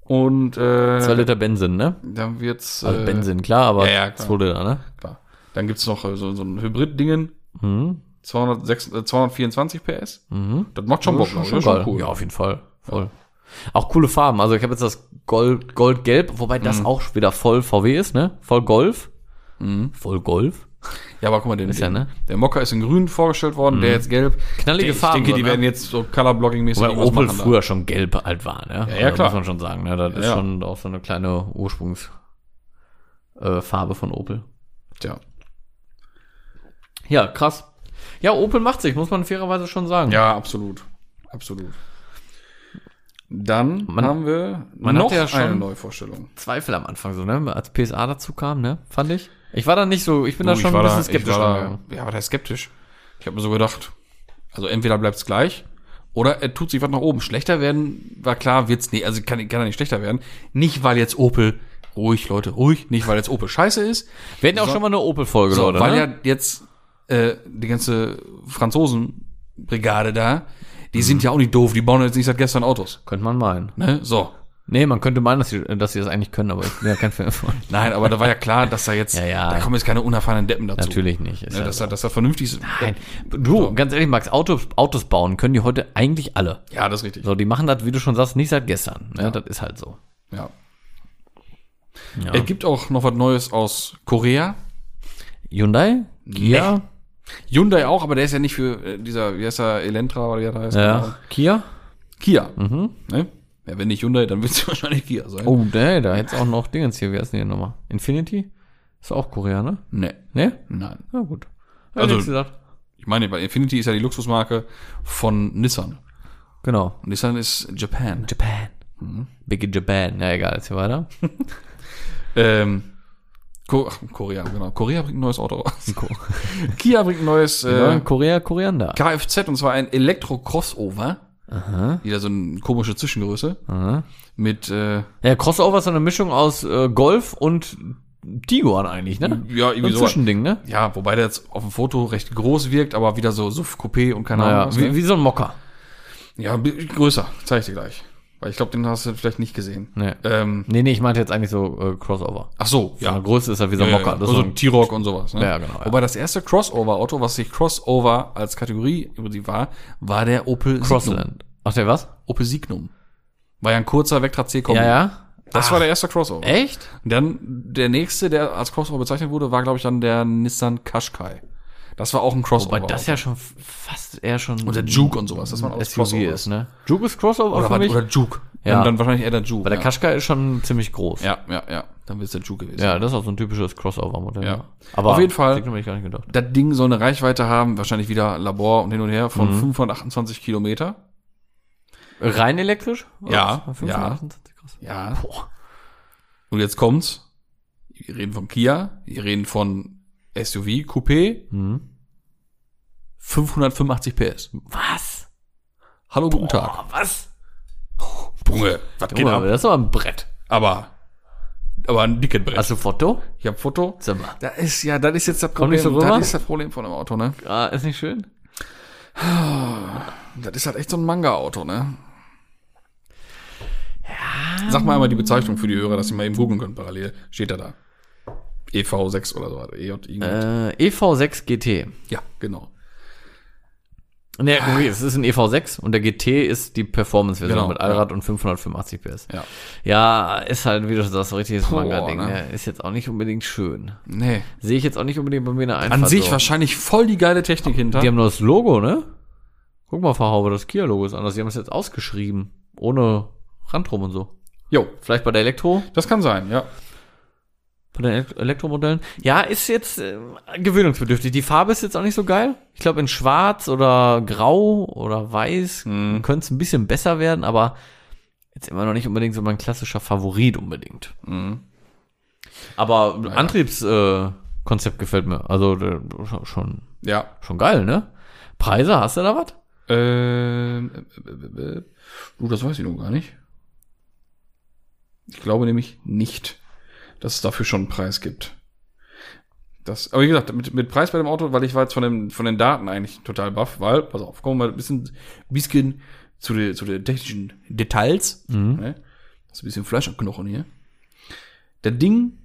Und, äh,
2 Liter Benzin, ne?
dann wird's,
Also
äh,
Benzin, klar, aber
ja, ja, klar.
2 Liter, ne?
klar. Dann gibt's noch äh, so, so ein Hybrid-Dingen.
Mhm.
206, äh, 224 PS.
Mhm.
Das macht schon Bock,
schon,
ich.
schon
cool.
Ja, auf jeden Fall. Voll. Auch coole Farben. Also ich habe jetzt das Gold, Goldgelb, wobei das
Mhm.
auch wieder voll VW ist, ne? Voll Golf. Voll Golf.
Ja, aber guck mal, den,
Ist ja, ne?
der Mocker ist in grün vorgestellt worden, der jetzt gelb.
Knallige
ich
Farben,
denke, die
ne?
werden jetzt so Colorblocking-mäßig
Weil Opel
machen da.
früher schon gelb halt war, ne?
Ja, ja,
Also
klar.
Muss man schon sagen, ne? Das ist
Ja.
schon auch so eine kleine Ursprungs äh, von Opel.
Tja.
Ja, krass. Ja, Opel macht sich, muss man fairerweise schon sagen.
Ja, absolut. Absolut. Dann
Man-
haben wir
man
noch
ja schon-
eine Neuvorstellung.
Zweifel am Anfang so, ne? Als PSA dazu kam, ne? Fand ich. Ich war da nicht so, ich bin
Du,
da schon
ich war
ein bisschen
da,
skeptisch
war da, ja, war da skeptisch. Ich habe mir so gedacht, also entweder bleibt es gleich oder er tut sich was nach oben. Schlechter werden, war klar, wird's nicht. Also kann, kann er nicht schlechter werden. Nicht, weil jetzt Opel, ruhig, Leute, ruhig, nicht, weil jetzt Opel scheiße ist,
Wir hatten auch
So.
schon mal eine Opel-Folge,
so,
Leute,
weil
ne?
ja jetzt äh, die ganze Franzosenbrigade da, die sind
Mhm.
ja auch nicht doof, die bauen jetzt nicht seit gestern Autos.
Könnte man meinen.
Ne? So.
Nee, man könnte meinen, dass sie, dass sie das eigentlich können, aber ich bin ja kein Fan von.
Nein, aber da war ja klar, dass da jetzt,
Ja, ja.
da kommen jetzt keine unerfahrenen Deppen dazu.
Natürlich nicht. Ist
Ne,
ja
dass,
so.
da, dass da vernünftig ist.
Nein. Du, ganz ehrlich, Max, Autos, Autos bauen können die heute eigentlich alle.
Ja, das ist richtig.
So, die machen das, wie du schon sagst, nicht seit gestern. Ne? Das ist halt so.
Ja.
Ja.
Es gibt auch noch was Neues aus Korea.
Hyundai? Kia?
Hyundai auch, aber der ist ja nicht für äh, dieser, wie heißt er, Elantra oder wie er heißt.
Ja. Kia?
Kia.
Mhm.
Ne? Ja, wenn nicht Hyundai, dann wird es wahrscheinlich Kia sein.
Oh, nee, da hätte es auch noch Dingens hier. Wie heißt denn die nochmal? Infinity? Ist auch Korea, ne?
Ne.
Ne?
Nein.
Na gut.
Also-
Also, gesagt.
Ich meine, weil Infinity ist ja die Luxusmarke von Nissan.
Genau.
Und Nissan ist Japan.
Japan. Big in Japan. Ja, egal, jetzt hier weiter.
Ähm, Ko Korea, genau. Korea bringt ein neues Auto raus. Kia bringt ein neues
Äh, Korea, Koriander.
Kfz und zwar ein Elektro-Crossover.
Aha.
Wieder so eine komische Zwischengröße.
Aha.
Mit, äh,
Ja, Crossover ist so eine Mischung aus äh, Golf und Tiguan eigentlich, ne?
ja,
So
irgendwie
ein
so.
Zwischending, ne?
Ja, wobei der jetzt auf dem Foto recht groß wirkt, aber wieder so Suff-Coupé und keine Ahnung.
Naja,
was,
wie,
ne?
wie so ein Mocker.
Ja, größer. Zeig ich dir gleich. Weil ich glaube, den hast du vielleicht nicht gesehen.
Nee.
Ähm,
Nee, nee, ich meinte jetzt eigentlich so äh, Crossover.
ach so,
Ja.
ja.
Größe ist ja wie so ein Mocker. Das
also
so
T-Rock und sowas. Ne?
Ja, genau, ja.
Wobei das erste Crossover-Auto, was sich Crossover als Kategorie im Prinzip war, war der Opel Signum.
Crossland. Ach, der was?
Opel Signum. War ja ein kurzer Vectra C-Kombi.
Ja, ja.
Das war der erste Crossover.
Echt?
Und dann der nächste, der als Crossover bezeichnet wurde, war, glaube ich, dann der Nissan Qashqai. Das war auch ein Crossover.
Wobei das ja schon fast eher schon
und der Juke und sowas, das waren alles
SUV
Crossovers.
ist, ne? Juke ist Crossover
Oder,
für
war-
mich.
oder Juke.
Ja.
Dann, dann wahrscheinlich eher der Juke.
Weil der
ja.
Qashqai ist schon ziemlich groß.
ja, ja, ja. Dann wird es der Juke gewesen.
Ja, das ist auch so ein typisches Crossover-Modell.
Ja.
ne? Aber
Auf jeden Fall-
hätte ich gar nicht gedacht.
Das Ding soll eine Reichweite haben, wahrscheinlich wieder Labor und hin und her, von
Mhm.
528 Kilometer.
Rein elektrisch?
Ja,
Oder was? 528, krass.
Ja.
Boah.
Und jetzt kommt's. Wir reden von Kia, wir reden von SUV, Coupé,
Mhm.
585 PS.
Was?
Hallo, guten Tag.
Boah, was?
Junge, was geht ab?
das ist aber ein Brett.
Aber, aber ein dickes Brett.
Hast du ein Foto?
ich hab Foto.
Sag mal.
Da ist, ja, das ist jetzt das Problem.
nicht so
das ist das Problem von dem Auto, ne?
Ah, ist nicht schön?
Das ist halt echt so ein Manga-Auto, ne? Ja. Sag mal einmal die Bezeichnung für die Hörer, dass sie mal eben googeln können parallel. Steht da da. EV6 oder so. oder EJ, irgendwas.
Äh, EV6 GT.
Ja, genau.
Ne, okay, es ist ein EV6 und der GT ist die Performance-Version
Genau,
mit Allrad und 585 PS.
Ja.
Ja, ist halt, wie du sagst, so richtiges Manga-Ding.
ne?
Ne? Ist jetzt auch nicht unbedingt schön.
Nee.
Sehe ich jetzt auch nicht unbedingt bei mir in der Einfahrt.
An sich
so.
wahrscheinlich voll die geile Technik hinter.
Die haben nur das Logo, ne? Guck mal, Verhaube, das Kia-Logo ist anders. Die haben es jetzt ausgeschrieben. Ohne Rand drum und so.
Jo,
Vielleicht bei der Elektro,
das kann sein, ja.
Bei den Elekt- Elektromodellen. Ja, ist jetzt äh, gewöhnungsbedürftig. Die Farbe ist jetzt auch nicht so geil. Ich glaube, in schwarz oder grau oder weiß
Mhm.
könnte es ein bisschen besser werden, aber jetzt immer noch nicht unbedingt so mein klassischer Favorit unbedingt.
Mhm.
Aber Antriebskonzept äh, gefällt mir. Also äh, schon- schon,
Ja.
schon geil, ne? Preise, hast du da was?
Ähm, äh, äh, äh, du, das weiß ich noch gar nicht. Ich glaube nämlich nicht, dass es dafür schon einen Preis gibt. Das, aber wie gesagt, mit, mit Preis bei dem Auto, weil ich war jetzt von, dem, von den Daten eigentlich total baff, weil, pass auf, kommen wir mal ein bisschen, bisschen zu den zu den technischen Details. Ne? Das ist ein bisschen Fleisch am Knochen hier. Der Ding,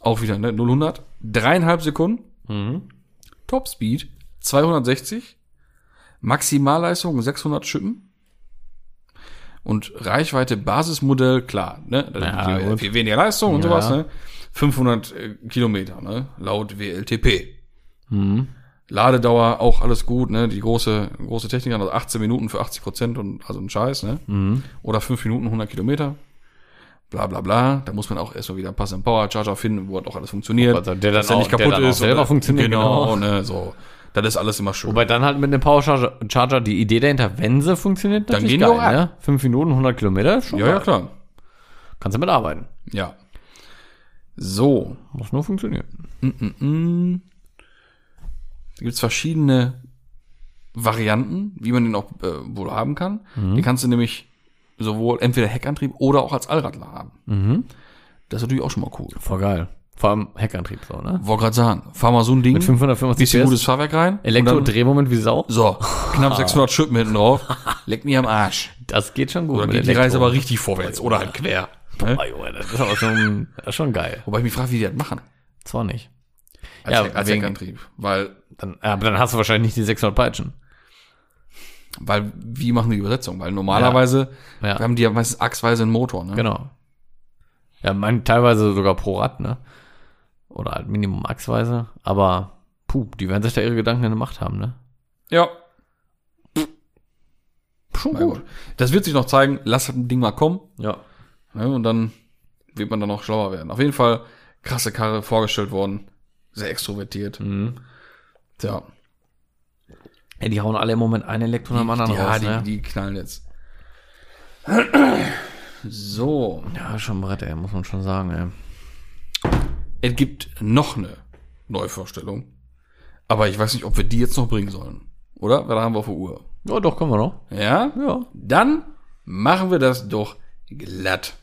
auch wieder, ne, 0 100, dreieinhalb Sekunden,
Mhm.
Topspeed 260, Maximalleistung 600 Schippen und Reichweite Basismodell, klar, ne?
Ja, gut.
viel weniger Leistung und
Ja.
sowas, ne? 500 äh, Kilometer, ne? Laut WLTP.
Mhm.
Ladedauer auch alles gut, ne? Die große, große Technik, also 18 Minuten für 80 Prozent und also ein Scheiß, ne?
Mhm.
Oder 5 Minuten 100 Kilometer. Bla bla bla. Da muss man auch erstmal wieder einen passenden Power Charger finden, wo halt auch alles funktioniert.
Also der dann
dass
auch-
nicht
der
kaputt
dann auch
ist.
selber funktioniert,
Genau,
genau.
ne? So. Das ist alles immer schön.
Wobei dann halt mit dem Power Charger, Charger die Idee dahinter, wenn sie funktioniert,
Dann gehen die auch
ne? Fünf Minuten, 100 Kilometer, schon
ja, ja,
geil.
klar.
Kannst du mitarbeiten.
Ja. So.
Muss nur funktionieren.
Mm. Da gibt's verschiedene Varianten, wie man den auch äh, wohl haben kann.
Mhm.
Den kannst du nämlich sowohl entweder Heckantrieb oder auch als Allradler haben.
Mhm.
Das ist natürlich auch schon mal cool.
Voll geil. Vor allem Heckantrieb so, ne?
Wollte gerade sagen, fahr mal so ein Ding,
Mit 550
bisschen
PS,
gutes Fahrwerk rein.
Elektro-Drehmoment wie Sau.
So, knapp 600 Schippen hinten drauf. Leck mir am Arsch.
Das geht schon gut.
Oder geht die. Reise aber richtig vorwärts oder halt quer. Ne?
Boah, Junge, das ist aber schon, das ist schon geil.
Wobei ich mich frage, wie die das machen.
Zwar nicht.
Als,
Ja,
Heck- als
wegen-
Heckantrieb. Weil,
Dann, ja, aber dann hast du wahrscheinlich nicht die 600 Peitschen.
weil, wie machen die Übersetzung? Weil normalerweise
Ja,
haben die ja meistens achsweise einen Motor, ne?
genau. Ja, man, teilweise sogar pro Rad, ne? Oder halt Minimum achsweise. Aber, puh, die werden sich da ihre Gedanken gemacht haben, ne?
Ja.
Schon
Mein Gott. Das wird sich noch zeigen. Lass das Ding mal kommen.
Ja.
Ne? Und dann wird man dann noch schlauer werden. Auf jeden Fall krasse Karre vorgestellt worden. Sehr extrovertiert.
Mhm.
Tja.
Ja, die hauen alle im Moment ein Elektro nach dem anderen
ja,
raus,
die,
ne?
die knallen jetzt. So.
Ja, schon Brett, ey, muss man schon sagen, ey.
Es gibt noch eine Neuvorstellung. Aber ich weiß nicht, ob wir die jetzt noch bringen sollen. Oder? Was haben wir auf der Uhr?
Ja, doch, können wir noch.
Ja?
Ja.
Dann machen wir das doch glatt.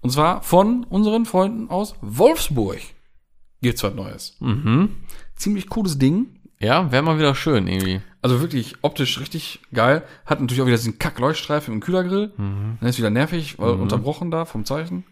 Und zwar von unseren Freunden aus Wolfsburg. Gibt's was Neues.
Mhm.
Ziemlich cooles Ding.
Ja, wäre mal wieder schön, irgendwie.
Also wirklich optisch richtig geil. Hat natürlich auch wieder diesen Kack-Leuchtstreifen im Kühlergrill. Dann ist wieder nervig, weil unterbrochen da vom Zeichen.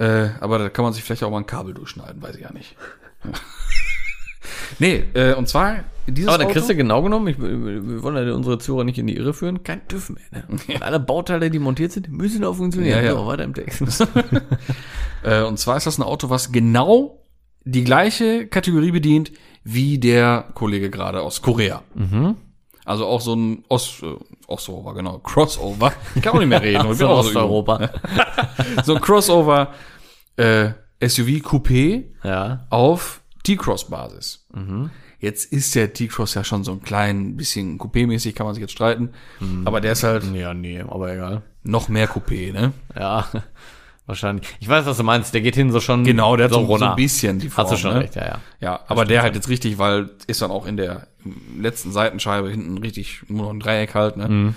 Äh, aber da kann man sich vielleicht auch mal ein Kabel durchschneiden, weiß ich ja nicht. nee, äh, und zwar dieses
Aber dann
Auto,
kriegst du genau genommen, ich, wir wollen ja unsere Zuhörer nicht in die Irre führen, kein TÜV mehr. Ne? Alle Bauteile, die montiert sind, müssen auch funktionieren.
Ja, ja.
So, weiter im Text.
äh, und zwar ist das ein Auto, was genau die gleiche Kategorie bedient wie der Kollege gerade aus Korea. Also auch so ein Ost, äh, Crossover, genau, Crossover. Ich kann auch nicht mehr reden. jung.
Osteuropa.
so ein Crossover äh, SUV Coupé
ja.
auf T-Cross-Basis. Jetzt ist der T-Cross ja schon so ein klein bisschen Coupé-mäßig, kann man sich jetzt streiten. Aber der ist halt
Ja, nee, aber egal.
noch mehr Coupé, ne?
Ja, wahrscheinlich. Ich weiß, was du meinst. Der geht hin so schon.
Genau, der hat so, so
runter.
ein bisschen die Form.
Hast du schon
ne?
recht, ja, ja.
Ja, aber der halt jetzt richtig, weil ist dann auch in der letzten Seitenscheibe hinten richtig nur noch ein Dreieck halt, ne?
Mhm.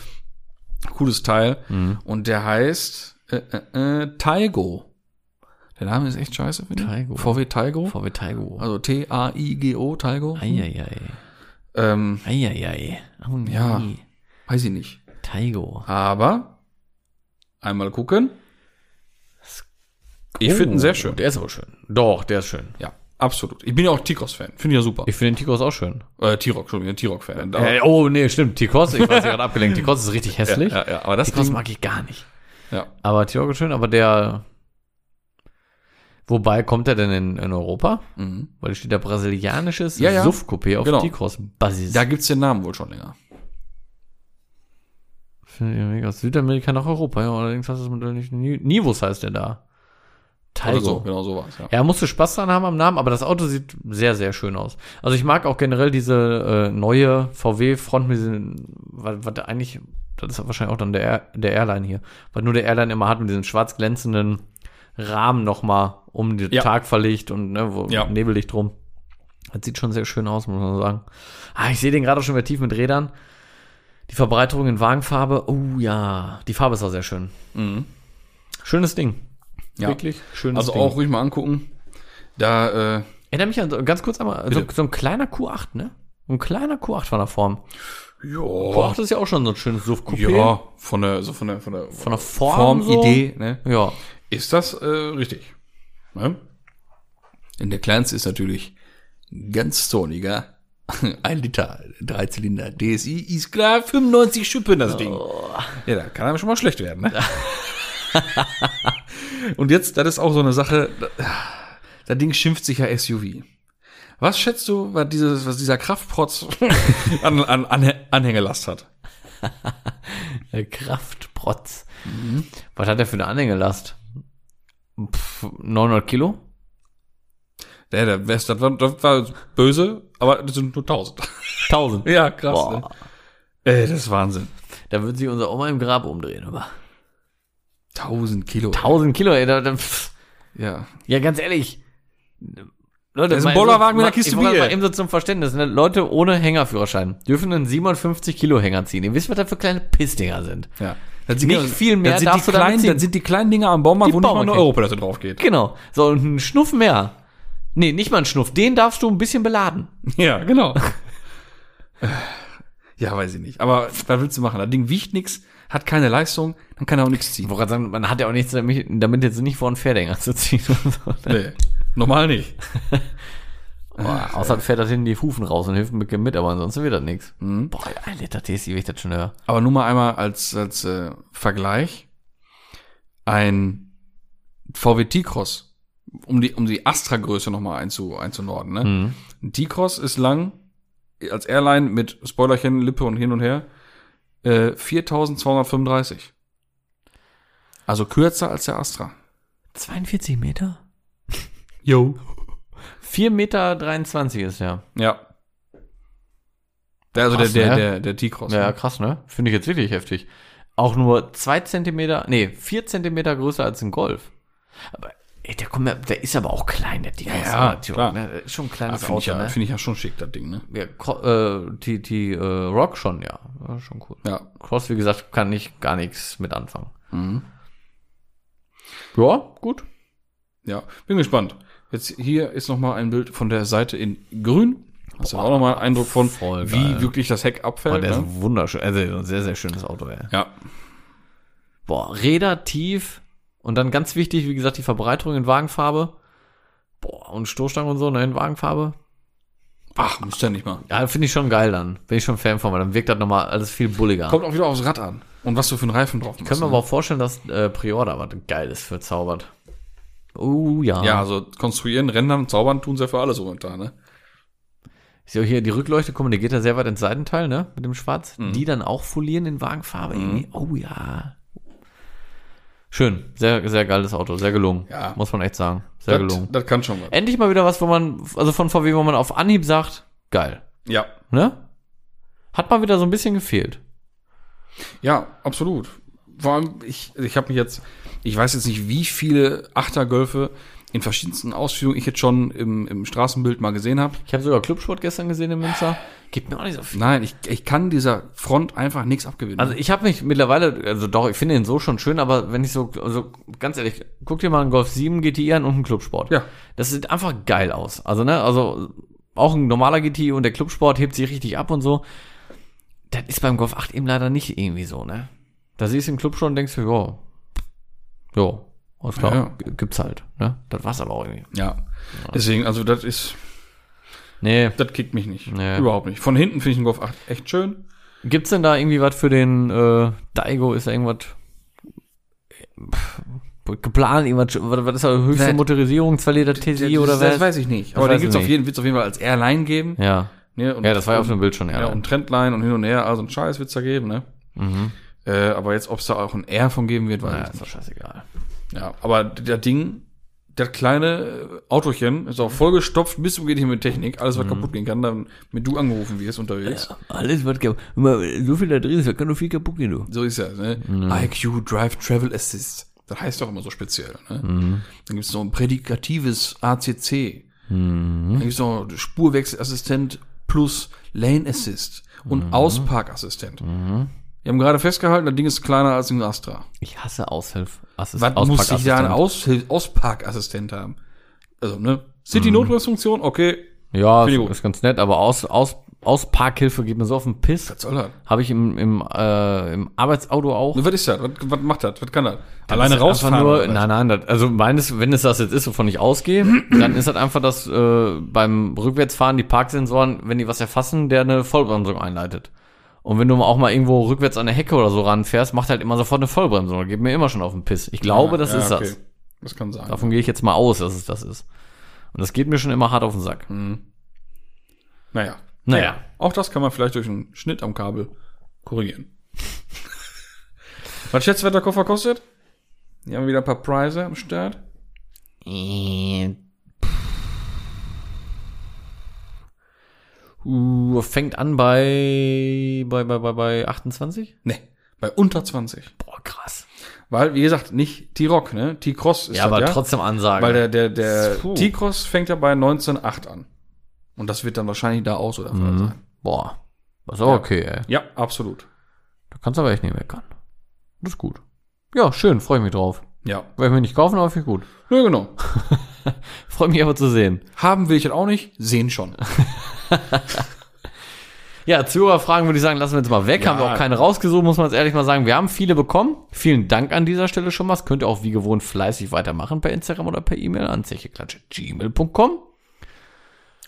Cooles Teil. Und der heißt äh, äh, äh, Taigo. Der Name ist echt scheiße, finde ich.
Taigo.
VW Taigo.
VW Taigo.
Also T-A-I-G-O, Taigo.
Eieiei.
Ähm,
Eieiei. Oh, nee.
Ja. weiß ich nicht.
Taigo.
Aber einmal gucken. Ich finde ihn sehr schön.
Oh, Der ist aber schön. Doch, der ist schön.
Ja, absolut. Ich bin ja auch T-Cross-Fan. Finde ich ja super.
Ich finde den T-Cross auch schön.
Äh, T-Rock, Entschuldigung, T-Rock-Fan.
Äh, oh, nee, stimmt. T-Cross, ich war gerade abgelenkt. T-Cross ist richtig hässlich.
ja, ja, aber das
T-Cross mag ich gar nicht.
Ja.
Aber T-Cross ist schön, aber der. Wobei kommt er denn in, in Europa?
Mhm.
Weil da steht der brasilianisches
Ja, ja.
SUV-Coupé auf
Genau.
T-Cross-Basis.
Da gibt's den Namen wohl schon länger.
Finde ich mega. Aus Südamerika nach Europa, ja. Allerdings du das Modell nicht. Ni- Nivus heißt der da. Taigo.
So, genau so war's, ja.
Ja, musst du Spaß dran haben am Namen, aber das Auto sieht sehr, sehr schön aus. Also ich mag auch generell diese äh, neue VW-Front mit diesen, was, was eigentlich, das ist wahrscheinlich auch dann der, Air- der Airline hier, was nur der Airline immer hat mit diesen schwarz glänzenden Rahmen nochmal um den
Ja.
Tag verlegt und ne, wo
Ja.
Nebellicht drum. Das sieht schon sehr schön aus, muss man sagen. Ah, ich sehe den gerade schon wieder tief mit Rädern. Die Verbreiterung in Wagenfarbe, oh ja, die Farbe ist auch sehr schön.
Mhm.
Schönes Ding.
Ja.
Wirklich schönes
Also
Ding.
auch ruhig mal angucken. Da, äh,
Erinnere mich an, ganz kurz einmal, so,
Bitte.
so ein kleiner Q8, ne? Ein kleiner Q8 von der Form.
ja,
Q8 ist ja auch schon so ein schönes SUV-Coupé.
ja, von der, so von der, von der,
Von der Form so.
Idee, ne?
Ja.
Ist das äh, richtig? Ne? Denn der kleinste ist natürlich ganz zorniger. Ein Liter, drei Zylinder, DSI, ist klar, 95 Schippen das Ding. Ja, da kann einem schon mal schlecht werden, ne? Und jetzt, das ist auch so eine Sache, da- das Ding schimpft sich ja SUV. Was schätzt du, was, dieses, was dieser Kraftprotz an, an, an Anhängelast hat?
Kraftprotz. Was hat der für eine Anhängelast? Pff, 900 Kilo?
Der, der West, das war, das war böse, aber das sind nur 1000.
1000.
Ja, krass. Ne? Ey, das ist Wahnsinn.
Da würde sich unser Oma im Grab umdrehen, aber.
1000 Kilo.
1000 Kilo, ey. Da, da.
Ja.
ja, ganz ehrlich. Leute,
Das ist ein Bollerwagen mit einer Kiste Bier.
Mal eben so zum Verständnis. Ne? Leute ohne Hängerführerschein dürfen einen 57 Kilo Hänger ziehen. Ihr wisst, was das für kleine Pissdinger sind.
ja. Das sind
Nicht viel mehr
das sind, die
darfst damit
kleinen,
ziehen.
das sind die kleinen Dinger am Baumarkt,
Die
wo nicht mal eine. Europalässe drauf geht.
Genau. So, und ein Schnuff mehr. Nee, nicht mal ein Schnuff. Den darfst du ein bisschen beladen.
Ja, genau. ja, weiß ich nicht. Aber was willst du machen? Das Ding wiegt nix, hat keine Leistung, dann kann er auch nichts
Ich
ziehen.
gerade sagen, man hat ja auch nichts damit, damit jetzt nicht vor einen Pferdehänger zu ziehen. So, ne?
Nee, normal nicht.
Boah, außer fährt das hinten die Hufen raus und hilft mit, mit aber ansonsten wird das nichts.
Mhm.
Boah, ein Liter TSI, wenn ich das schon höre.
Aber nur mal einmal als, als äh, Vergleich. Ein VW T-Cross, um die, um die Astra-Größe nochmal einzu, einzunorden. Ne?
Mhm.
Ein T-Cross ist lang, als Airline mit Spoilerchen, Lippe und hin und her, äh, 4235. Also kürzer als der Astra.
42 Meter?
Jo.
4,23 Meter ist ja.
Ja. Der, also
Krass,
der, der,
ne?
der, der T-Cross.
Ja,
ne?
krass, ne? Finde ich jetzt wirklich heftig. Auch nur zwei Zentimeter, nee, vier Zentimeter größer als ein Golf. Aber, ey, der, kommt ja, der ist aber auch klein, der Ding.
Ja, klar.
Ne? Ist schon ein
Ja,
kleines
Finde ich,
Auto,
ja,
ne?
find ich ja schon schick, das Ding, ne?
Ja, Cro- äh, die, die äh, Rock schon, ja. ja. Schon cool.
Ja.
Cross, wie gesagt, kann ich gar nichts mit anfangen.
Mhm.
Ja, gut.
Ja, bin gespannt. Jetzt hier ist noch mal ein Bild von der Seite in grün. Hast du auch noch mal einen Eindruck von,
voll
wie
geil.
wirklich das Heck
Boah,
abfällt.
der
Ne?
ist wunderschön. Also ein sehr, sehr schönes Auto, ey.
Ja,
Boah, Räder tief und dann ganz wichtig, wie gesagt, die Verbreiterung in Wagenfarbe. Boah, und Stoßstange und so, ne, in Wagenfarbe.
ach, muss ja nicht mal.
Ja, finde ich schon geil dann. Bin ich schon Fan von, weil dann wirkt das nochmal alles viel bulliger.
Kommt auch wieder aufs Rad an. Und was du für einen Reifen drauf machst.
Können wir
ne?
aber auch vorstellen, dass äh, Prior da was Geiles für zaubert. Oh ja.
Ja, also konstruieren, rendern, zaubern tun sie ja für alles momentan, ne?
Ist ja hier die Rückleuchte, mal, die geht ja sehr weit ins Seitenteil, ne? Mit dem Schwarz.
Mhm.
Die dann auch folieren in Wagenfarbe. irgendwie. Oh ja. Schön. Sehr, sehr geiles Auto. Sehr gelungen.
Ja.
Muss man echt sagen. Sehr
Das,
gelungen.
das kann schon was.
Endlich mal wieder was, wo man, also von VW, wo man auf Anhieb sagt, geil.
Ja.
Ne? Hat mal wieder so ein bisschen gefehlt.
Ja, absolut. Vor allem, ich, ich habe mich jetzt, ich weiß jetzt nicht, wie viele Achtergölfe in verschiedensten Ausführungen ich jetzt schon im, im Straßenbild mal gesehen habe.
Ich habe sogar Clubsport gestern gesehen in Münster. Gibt mir auch nicht so viel.
Nein, ich, ich kann dieser Front einfach nichts abgewinnen.
Also ich habe mich mittlerweile, also doch, ich finde ihn so schon schön, aber wenn ich so, also ganz ehrlich, guck dir mal einen Golf 7 GTI an und einen Clubsport.
Ja.
Das sieht einfach geil aus. Also, ne, also auch ein normaler GTI und der Clubsport hebt sich richtig ab und so. Das ist beim Golf 8 eben leider nicht irgendwie so, ne? Da siehst du im Club schon und denkst du, ja, ja, alles klar,
Ja.
gibt's halt, ne? Das war's aber auch irgendwie.
ja. Deswegen, also das ist,
Nee.
das kickt mich nicht.
Nee.
Überhaupt nicht. Von hinten finde ich den Golf 8 echt schön.
Gibt's denn da irgendwie was für den äh, Daigo? Ist da irgendwas geplant? Irgendwas, was ist da höchste
Wer-
Motorisierung? 2 Liter TSI oder was?
das weiß ich nicht. Aber den gibt's auf jeden, wird's auf jeden Fall als Airline geben.
Ja.
Ne? Und,
Ja, das war ja auf dem Bild schon, ja.
Ja, und Trendline und hin und her, also ein Scheiß wird's da geben, ne?
mhm.
Äh, aber jetzt, ob es da auch ein R von geben wird, weiß
Ja,
ich
ist
nicht.
doch scheißegal.
Ja, aber der Ding, der kleine äh, Autochen ist auch vollgestopft bis zum geht hier mit Technik. Alles,
Mhm.
was kaputt gehen kann, damit du angerufen wirst unterwegs.
Alles wird so viel da drin ist, da kann nur viel kaputt gehen, du.
So ist ja, ne? IQ Drive Travel Assist. Das heißt doch immer so speziell, ne?
Mhm.
Dann gibt's noch ein prädikatives ACC. Dann gibt's noch Spurwechselassistent plus Lane Assist und
Mhm.
Ausparkassistent. Wir haben gerade festgehalten, das Ding ist kleiner als ein Astra.
Ich hasse Aushilf. Assist,
Was muss ich da einen
Ausparkassistent.
Aus Ausparkassistent haben? Also, ne? City-Notbremsfunktion, okay.
Ja, ist, ganz nett, aber aus, aus, Ausparkhilfe geht mir so auf den Piss.
Was soll das?
Habe ich im, im, äh, im Arbeitsauto auch.
Was ist das? Was, was macht das? Was kann das?
Das
Alleine rausfahren?
Nur, nein, nein, das, also meines, wenn es das jetzt ist, wovon ich ausgehe, dann ist das einfach, dass äh, beim Rückwärtsfahren die Parksensoren, wenn die was erfassen, der eine Vollbremsung einleitet. Und wenn du auch mal irgendwo rückwärts an der Hecke oder so ranfährst, macht halt immer sofort eine Vollbremsung. Das geht mir immer schon auf den Piss. Ich glaube, das
Ja,
ist
okay.
das.
Das kann sein.
Davon gehe ich jetzt mal aus, dass es das ist. Und das geht mir schon immer hart auf den Sack.
Naja.
Naja.
Auch das kann man vielleicht durch einen Schnitt am Kabel korrigieren. was schätzt, was der Koffer kostet? Hier haben wir wieder ein paar Preise am Start.
Äh, Uh, fängt an bei, bei, bei, bei, bei 28?
Nee, bei unter 20.
Boah, krass.
Weil, wie gesagt, nicht T-Rock, ne? T-Cross ist
Ja,
das,
aber
ja?
trotzdem Ansage.
Weil der, der, der
Puh.
T-Cross fängt ja bei 19,8 an. Und das wird dann wahrscheinlich da auch so der Fall
Mhm.
sein.
Boah. Das ist auch
Ja.
okay, ey.
Ja, absolut.
Da kannst du aber echt nicht meckern. Das ist gut. Ja, schön, freue ich mich drauf.
Ja.
Werde ich mir nicht kaufen, aber finde ich gut.
Ja, genau.
Freue mich aber zu sehen.
Haben will ich das auch nicht, sehen schon.
Ja, Zuhörerfragen würde ich sagen, lassen wir jetzt mal weg.
Ja.
Haben wir auch keine rausgesucht, muss man jetzt ehrlich mal sagen. Wir haben viele bekommen. Vielen Dank an dieser Stelle schon mal. Das könnt ihr auch wie gewohnt fleißig weitermachen per Instagram oder per E-Mail an zecheklatsche.gmail.com.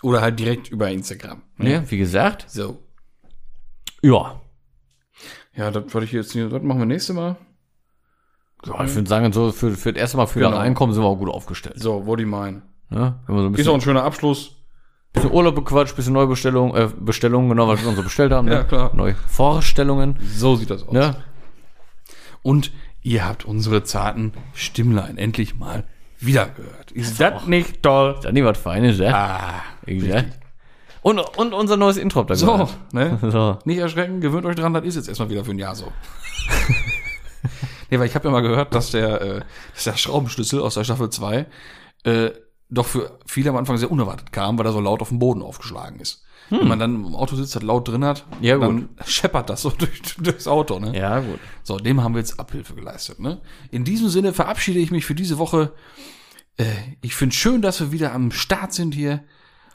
Oder halt direkt über Instagram. ne?
Ja, wie gesagt.
So.
Ja.
Ja, das wollte ich jetzt nicht. Das machen wir nächste Mal.
ja ich würde sagen, so für, für das erste Mal für
Genau.
Einkommen sind wir auch gut aufgestellt.
So, wo die meinen.
Ne? Wir so
Ist auch ein schöner Abschluss.
Bisschen Urlaub bequatscht, bisschen Neubestellung, äh, Bestellungen, genau, was wir uns so bestellt haben.
Ja,
ne?
klar.
Neue Vorstellungen.
So sieht das aus.
Ne?
Und ihr habt unsere zarten Stimmlein endlich mal wieder gehört. Ist das nicht toll?
Dann nicht was Feines, ja?
Ah.
Und, und unser neues Intro habt ihr
So,
gehört.
ne?
So.
Nicht erschrecken, gewöhnt euch dran, das ist jetzt erstmal wieder für ein Jahr so. nee, weil ich habe ja mal gehört, dass der, äh, dass der Schraubenschlüssel aus der Staffel 2 äh, doch für viele am Anfang sehr unerwartet kam, weil er so laut auf dem Boden aufgeschlagen ist. Wenn man dann im Auto sitzt, das laut drin hat,
Hm. Ja,
dann scheppert das so durch, durchs Auto, ne?
Ja, gut.
So, dem haben wir jetzt Abhilfe geleistet. Ne? In diesem Sinne verabschiede ich mich für diese Woche. Äh, ich finde schön, dass wir wieder am Start sind hier.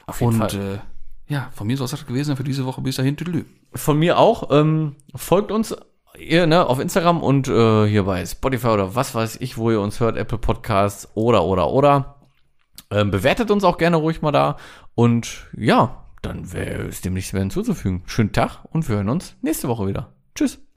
Auf jeden
Und
Fall.
Äh, ja, von mir soll es das gewesen sein für diese Woche. Bis dahin, tüdelü.
Von mir auch. Ähm, folgt uns ihr, ne, auf Instagram und äh, hier bei Spotify oder was weiß ich, wo ihr uns hört, Apple Podcasts oder, oder, oder. Ähm, bewertet uns auch gerne ruhig mal da. Und ja, dann wäre es dem nichts mehr hinzuzufügen. Schönen Tag und wir hören uns nächste Woche wieder. Tschüss.